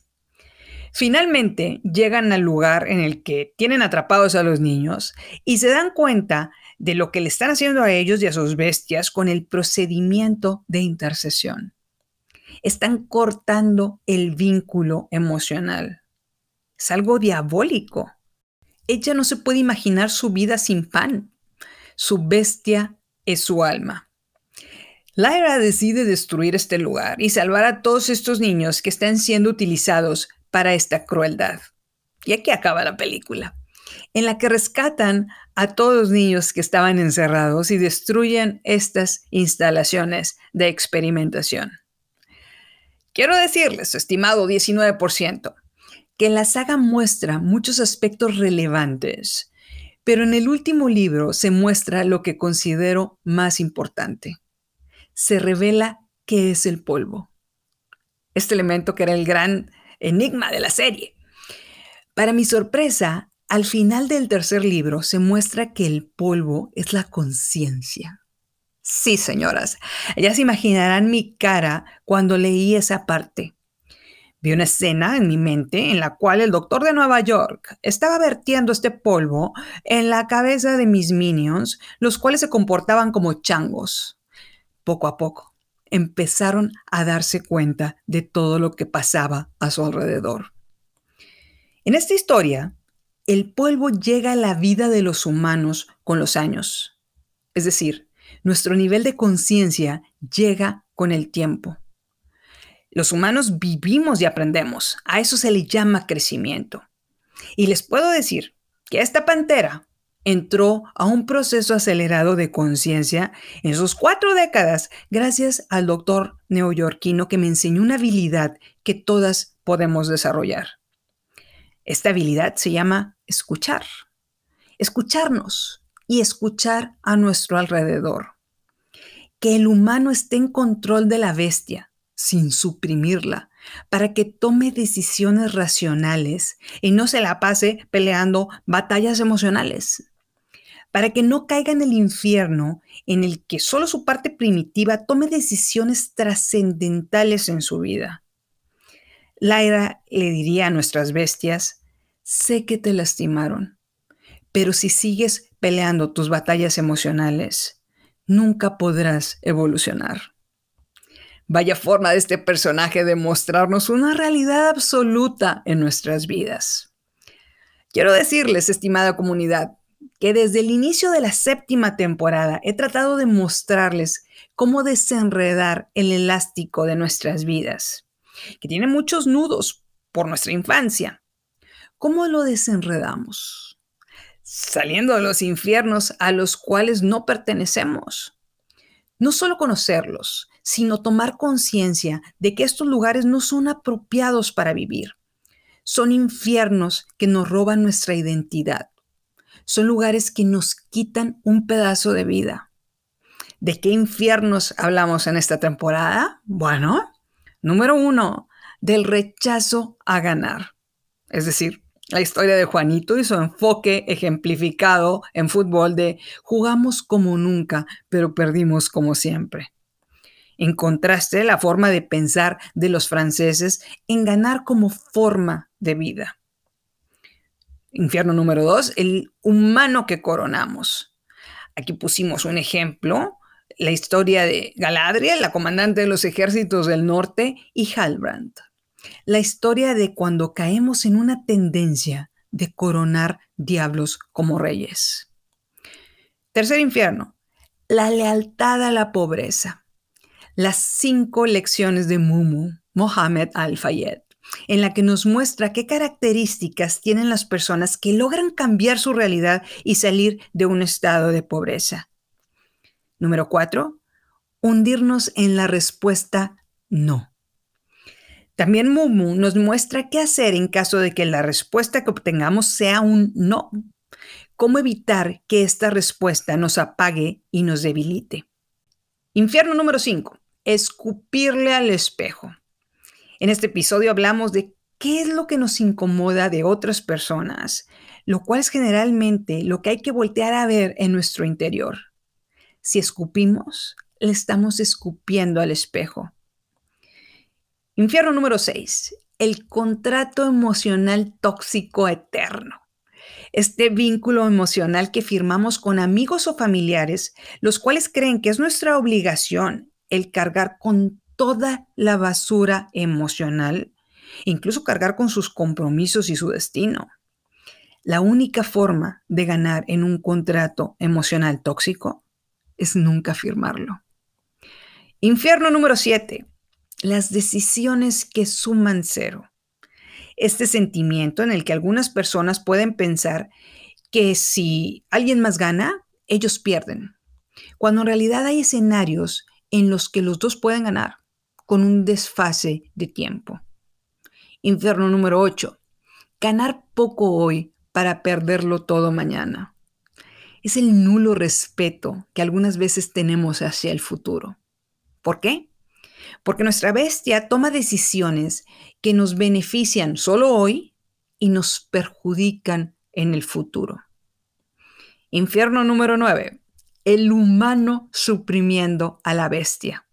Finalmente llegan al lugar en el que tienen atrapados a los niños y se dan cuenta de lo que le están haciendo a ellos y a sus bestias con el procedimiento de intercesión. Están cortando el vínculo emocional. Es algo diabólico. Ella no se puede imaginar su vida sin pan. Su bestia es su alma. Lyra decide destruir este lugar y salvar a todos estos niños que están siendo utilizados para esta crueldad. Y aquí acaba la película, en la que rescatan a todos los niños que estaban encerrados y destruyen estas instalaciones de experimentación. Quiero decirles, estimado 19%, que la saga muestra muchos aspectos relevantes, pero en el último libro se muestra lo que considero más importante. Se revela qué es el polvo. Este elemento que era el gran enigma de la serie. Para mi sorpresa, al final del tercer libro se muestra que el polvo es la conciencia. Sí, señoras, ellas imaginarán mi cara cuando leí esa parte. Vi una escena en mi mente en la cual el doctor de Nueva York estaba vertiendo este polvo en la cabeza de mis minions, los cuales se comportaban como changos. Poco a poco empezaron a darse cuenta de todo lo que pasaba a su alrededor. En esta historia, el polvo llega a la vida de los humanos con los años. Es decir, nuestro nivel de conciencia llega con el tiempo. Los humanos vivimos y aprendemos. A eso se le llama crecimiento. Y les puedo decir que esta pantera entró a un proceso acelerado de conciencia en sus cuatro décadas gracias al doctor neoyorquino que me enseñó una habilidad que todas podemos desarrollar. Esta habilidad se llama escuchar. Escucharnos y escuchar a nuestro alrededor. Que el humano esté en control de la bestia sin suprimirla, para que tome decisiones racionales y no se la pase peleando batallas emocionales. Para que no caiga en el infierno en el que solo su parte primitiva tome decisiones trascendentales en su vida. Laira le diría a nuestras bestias, sé que te lastimaron, pero si sigues peleando tus batallas emocionales, nunca podrás evolucionar. Vaya forma de este personaje de mostrarnos una realidad absoluta en nuestras vidas. Quiero decirles, estimada comunidad, que desde el inicio de la séptima temporada he tratado de mostrarles cómo desenredar el elástico de nuestras vidas, que tiene muchos nudos por nuestra infancia, ¿Cómo lo desenredamos? Saliendo de los infiernos a los cuales no pertenecemos. No solo conocerlos, sino tomar conciencia de que estos lugares no son apropiados para vivir. Son infiernos que nos roban nuestra identidad. Son lugares que nos quitan un pedazo de vida. ¿De qué infiernos hablamos en esta temporada? Bueno, número uno, del rechazo a ganar. Es decir, la historia de Juanito y su enfoque ejemplificado en fútbol de jugamos como nunca, pero perdimos como siempre. En contraste, la forma de pensar de los franceses en ganar como forma de vida. Infierno número dos, el humano que coronamos. Aquí pusimos un ejemplo, la historia de Galadriel, la comandante de los ejércitos del norte, y Halbrand. La historia de cuando caemos en una tendencia de coronar diablos como reyes. Tercer infierno, la lealtad a la pobreza. Las cinco lecciones de Mumu, Mohammed Al-Fayed, en la que nos muestra qué características tienen las personas que logran cambiar su realidad y salir de un estado de pobreza. Número cuatro, hundirnos en la respuesta no. También Mumu nos muestra qué hacer en caso de que la respuesta que obtengamos sea un no. ¿Cómo evitar que esta respuesta nos apague y nos debilite? Infierno número 5. Escupirle al espejo. En este episodio hablamos de qué es lo que nos incomoda de otras personas, lo cual es generalmente lo que hay que voltear a ver en nuestro interior. Si escupimos, le estamos escupiendo al espejo. Infierno número 6. El contrato emocional tóxico eterno. Este vínculo emocional que firmamos con amigos o familiares, los cuales creen que es nuestra obligación el cargar con toda la basura emocional, incluso cargar con sus compromisos y su destino. La única forma de ganar en un contrato emocional tóxico es nunca firmarlo. Infierno número 7 las decisiones que suman cero. Este sentimiento en el que algunas personas pueden pensar que si alguien más gana, ellos pierden, cuando en realidad hay escenarios en los que los dos pueden ganar con un desfase de tiempo. Infierno número 8. Ganar poco hoy para perderlo todo mañana. Es el nulo respeto que algunas veces tenemos hacia el futuro. ¿Por qué? Porque nuestra bestia toma decisiones que nos benefician solo hoy y nos perjudican en el futuro. Infierno número 9. El humano suprimiendo a la bestia.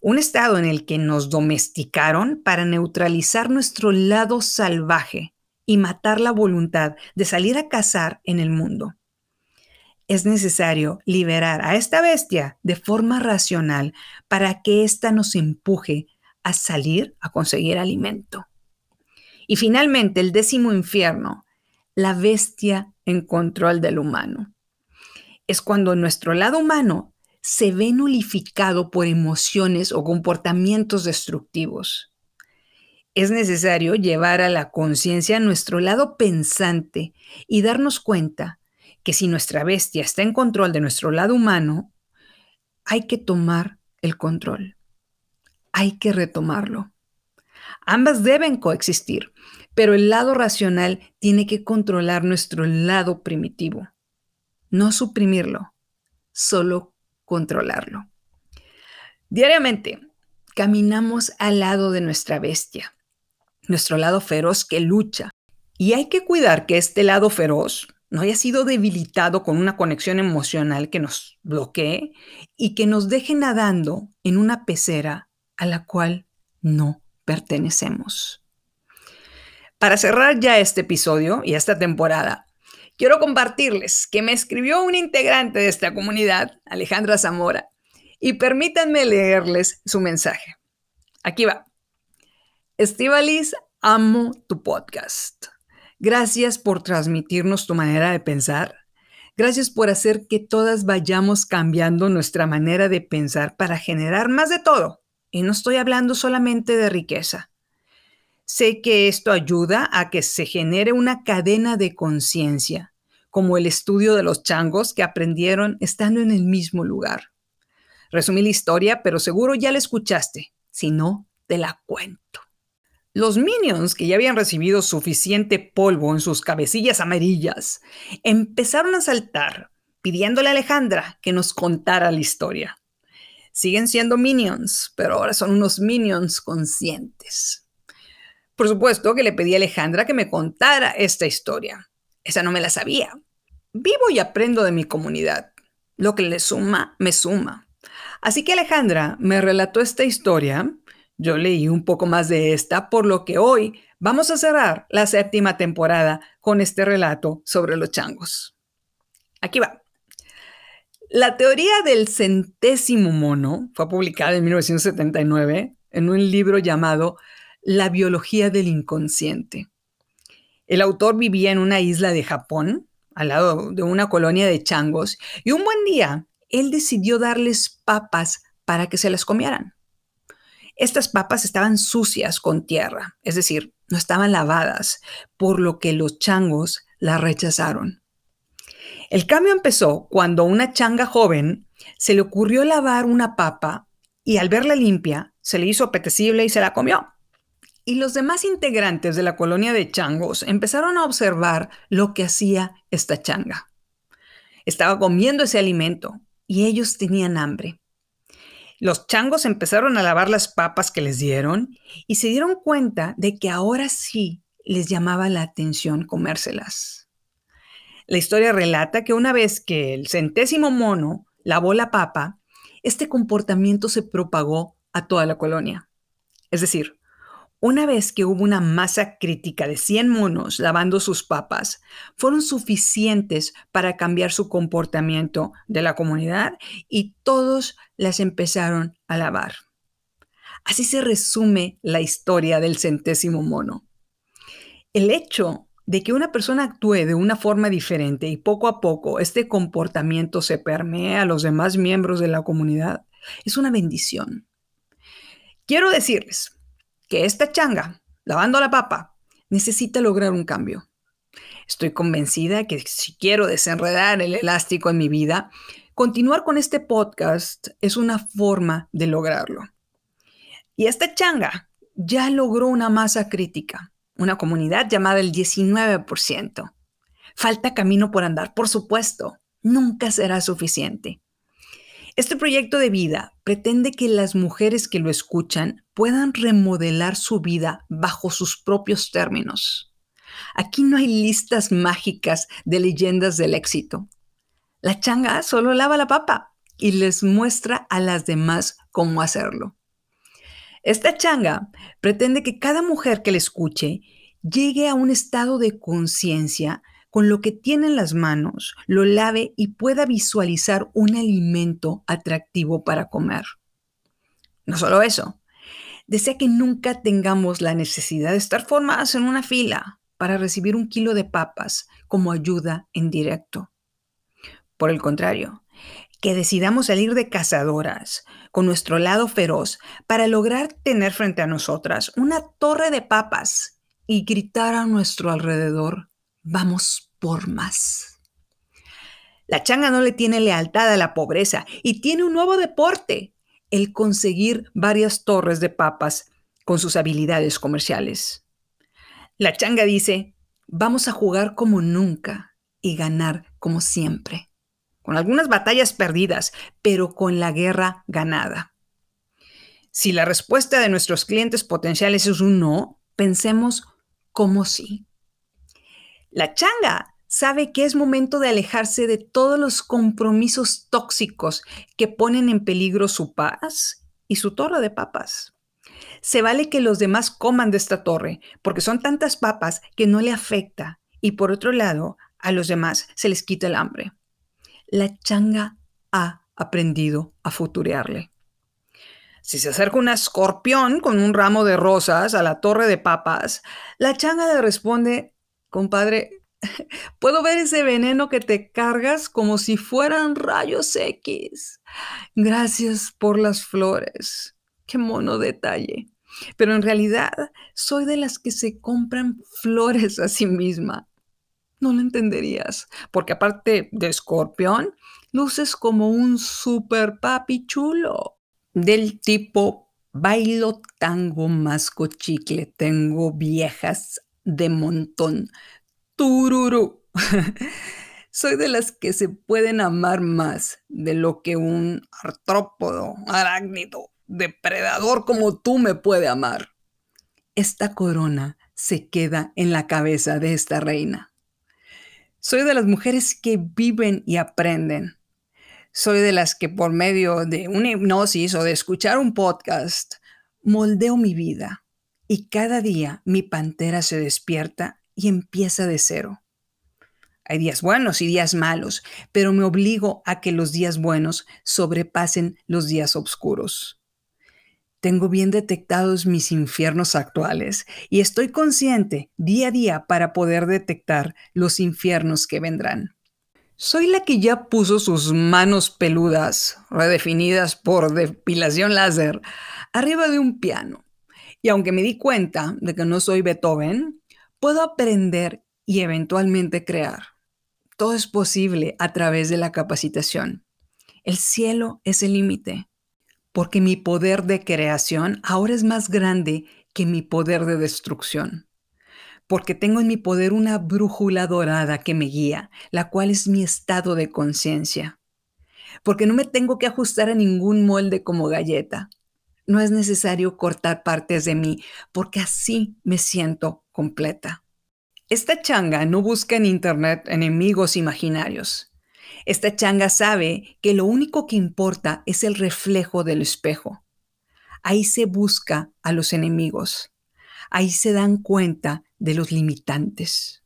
Un estado en el que nos domesticaron para neutralizar nuestro lado salvaje y matar la voluntad de salir a cazar en el mundo es necesario liberar a esta bestia de forma racional para que ésta nos empuje a salir a conseguir alimento. Y finalmente, el décimo infierno, la bestia en control del humano. Es cuando nuestro lado humano se ve nulificado por emociones o comportamientos destructivos. Es necesario llevar a la conciencia nuestro lado pensante y darnos cuenta que si nuestra bestia está en control de nuestro lado humano, hay que tomar el control. Hay que retomarlo. Ambas deben coexistir, pero el lado racional tiene que controlar nuestro lado primitivo. No suprimirlo, solo controlarlo. Diariamente caminamos al lado de nuestra bestia, nuestro lado feroz que lucha, y hay que cuidar que este lado feroz no haya sido debilitado con una conexión emocional que nos bloquee y que nos deje nadando en una pecera a la cual no pertenecemos. Para cerrar ya este episodio y esta temporada, quiero compartirles que me escribió un integrante de esta comunidad, Alejandra Zamora, y permítanme leerles su mensaje. Aquí va. Estivalis, amo tu podcast. Gracias por transmitirnos tu manera de pensar. Gracias por hacer que todas vayamos cambiando nuestra manera de pensar para generar más de todo. Y no estoy hablando solamente de riqueza. Sé que esto ayuda a que se genere una cadena de conciencia, como el estudio de los changos que aprendieron estando en el mismo lugar. Resumí la historia, pero seguro ya la escuchaste. Si no, te la cuento. Los minions, que ya habían recibido suficiente polvo en sus cabecillas amarillas, empezaron a saltar, pidiéndole a Alejandra que nos contara la historia. Siguen siendo minions, pero ahora son unos minions conscientes. Por supuesto que le pedí a Alejandra que me contara esta historia. Esa no me la sabía. Vivo y aprendo de mi comunidad. Lo que le suma, me suma. Así que Alejandra me relató esta historia, yo leí un poco más de esta, por lo que hoy vamos a cerrar la séptima temporada con este relato sobre los changos. Aquí va. La teoría del centésimo mono fue publicada en 1979 en un libro llamado La biología del inconsciente. El autor vivía en una isla de Japón, al lado de una colonia de changos, y un buen día él decidió darles papas para que se las comieran. Estas papas estaban sucias con tierra, es decir, no estaban lavadas, por lo que los changos las rechazaron. El cambio empezó cuando una changa joven se le ocurrió lavar una papa y al verla limpia se le hizo apetecible y se la comió. Y los demás integrantes de la colonia de changos empezaron a observar lo que hacía esta changa. Estaba comiendo ese alimento y ellos tenían hambre. Los changos empezaron a lavar las papas que les dieron y se dieron cuenta de que ahora sí les llamaba la atención comérselas. La historia relata que una vez que el centésimo mono lavó la papa, este comportamiento se propagó a toda la colonia. Es decir, una vez que hubo una masa crítica de 100 monos lavando sus papas, fueron suficientes para cambiar su comportamiento de la comunidad y todos las empezaron a lavar. Así se resume la historia del centésimo mono. El hecho de que una persona actúe de una forma diferente y poco a poco este comportamiento se permee a los demás miembros de la comunidad es una bendición. Quiero decirles, que esta changa, lavando la papa, necesita lograr un cambio. Estoy convencida que si quiero desenredar el elástico en mi vida, continuar con este podcast es una forma de lograrlo. Y esta changa ya logró una masa crítica, una comunidad llamada el 19%. Falta camino por andar, por supuesto, nunca será suficiente. Este proyecto de vida pretende que las mujeres que lo escuchan puedan remodelar su vida bajo sus propios términos. Aquí no hay listas mágicas de leyendas del éxito. La changa solo lava la papa y les muestra a las demás cómo hacerlo. Esta changa pretende que cada mujer que le escuche llegue a un estado de conciencia con lo que tiene en las manos, lo lave y pueda visualizar un alimento atractivo para comer. No solo eso, desea que nunca tengamos la necesidad de estar formadas en una fila para recibir un kilo de papas como ayuda en directo. Por el contrario, que decidamos salir de cazadoras con nuestro lado feroz para lograr tener frente a nosotras una torre de papas y gritar a nuestro alrededor, vamos por más. La changa no le tiene lealtad a la pobreza y tiene un nuevo deporte, el conseguir varias torres de papas con sus habilidades comerciales. La changa dice, vamos a jugar como nunca y ganar como siempre, con algunas batallas perdidas, pero con la guerra ganada. Si la respuesta de nuestros clientes potenciales es un no, pensemos como sí. La changa sabe que es momento de alejarse de todos los compromisos tóxicos que ponen en peligro su paz y su torre de papas. Se vale que los demás coman de esta torre, porque son tantas papas que no le afecta, y por otro lado, a los demás se les quita el hambre. La changa ha aprendido a futurearle. Si se acerca un escorpión con un ramo de rosas a la torre de papas, la changa le responde compadre, puedo ver ese veneno que te cargas como si fueran rayos X. Gracias por las flores. Qué mono detalle. Pero en realidad soy de las que se compran flores a sí misma. No lo entenderías, porque aparte de escorpión, luces como un super papi chulo. Del tipo bailo tango, masco chicle, tengo viejas de montón. Tururu. Soy de las que se pueden amar más de lo que un artrópodo, arácnido, depredador como tú me puede amar. Esta corona se queda en la cabeza de esta reina. Soy de las mujeres que viven y aprenden. Soy de las que por medio de una hipnosis o de escuchar un podcast moldeo mi vida y cada día mi pantera se despierta y empieza de cero. Hay días buenos y días malos, pero me obligo a que los días buenos sobrepasen los días oscuros. Tengo bien detectados mis infiernos actuales y estoy consciente día a día para poder detectar los infiernos que vendrán. Soy la que ya puso sus manos peludas, redefinidas por depilación láser, arriba de un piano. Y aunque me di cuenta de que no soy Beethoven, puedo aprender y eventualmente crear. Todo es posible a través de la capacitación. El cielo es el límite, porque mi poder de creación ahora es más grande que mi poder de destrucción. Porque tengo en mi poder una brújula dorada que me guía, la cual es mi estado de conciencia. Porque no me tengo que ajustar a ningún molde como galleta. No es necesario cortar partes de mí, porque así me siento completa. Esta changa no busca en Internet enemigos imaginarios. Esta changa sabe que lo único que importa es el reflejo del espejo. Ahí se busca a los enemigos. Ahí se dan cuenta de los limitantes.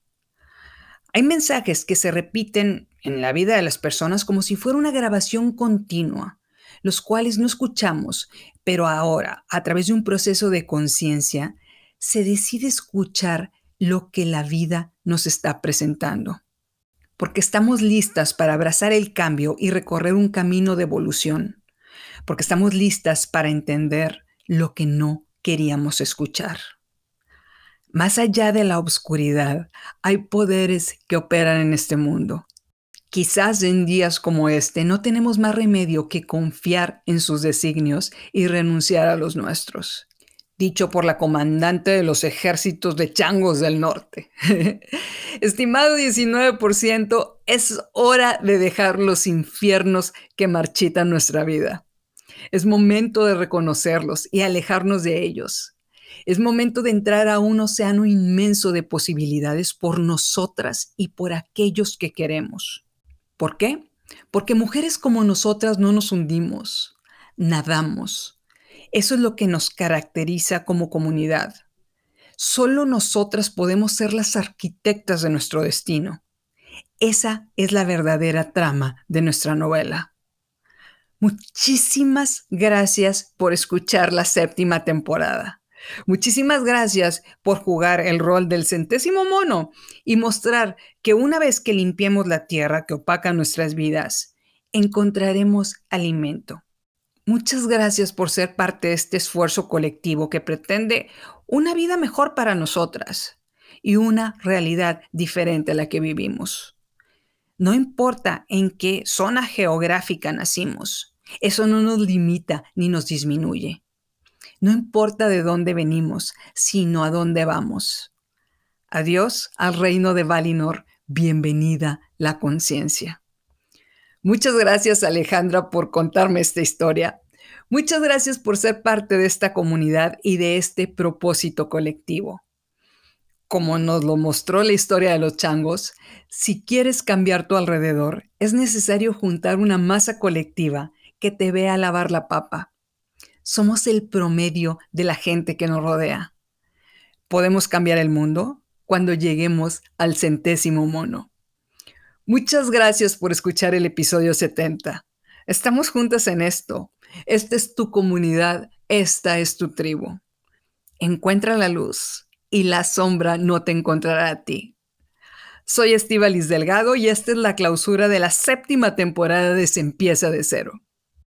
Hay mensajes que se repiten en la vida de las personas como si fuera una grabación continua, los cuales no escuchamos, pero ahora, a través de un proceso de conciencia, se decide escuchar lo que la vida nos está presentando. Porque estamos listas para abrazar el cambio y recorrer un camino de evolución. Porque estamos listas para entender lo que no queríamos escuchar. Más allá de la oscuridad, hay poderes que operan en este mundo. Quizás en días como este no tenemos más remedio que confiar en sus designios y renunciar a los nuestros dicho por la comandante de los ejércitos de changos del norte. Estimado 19%, es hora de dejar los infiernos que marchitan nuestra vida. Es momento de reconocerlos y alejarnos de ellos. Es momento de entrar a un océano inmenso de posibilidades por nosotras y por aquellos que queremos. ¿Por qué? Porque mujeres como nosotras no nos hundimos, nadamos eso es lo que nos caracteriza como comunidad. Solo nosotras podemos ser las arquitectas de nuestro destino. Esa es la verdadera trama de nuestra novela. Muchísimas gracias por escuchar la séptima temporada. Muchísimas gracias por jugar el rol del centésimo mono y mostrar que una vez que limpiemos la tierra que opaca nuestras vidas, encontraremos alimento. Muchas gracias por ser parte de este esfuerzo colectivo que pretende una vida mejor para nosotras y una realidad diferente a la que vivimos. No importa en qué zona geográfica nacimos, eso no nos limita ni nos disminuye. No importa de dónde venimos, sino a dónde vamos. Adiós al reino de Valinor, bienvenida la conciencia. Muchas gracias Alejandra por contarme esta historia. Muchas gracias por ser parte de esta comunidad y de este propósito colectivo. Como nos lo mostró la historia de los changos, si quieres cambiar tu alrededor, es necesario juntar una masa colectiva que te vea lavar la papa. Somos el promedio de la gente que nos rodea. Podemos cambiar el mundo cuando lleguemos al centésimo mono. Muchas gracias por escuchar el episodio 70. Estamos juntas en esto. Esta es tu comunidad, esta es tu tribu. Encuentra la luz y la sombra no te encontrará a ti. Soy Estivalis Delgado y esta es la clausura de la séptima temporada de Se empieza de cero.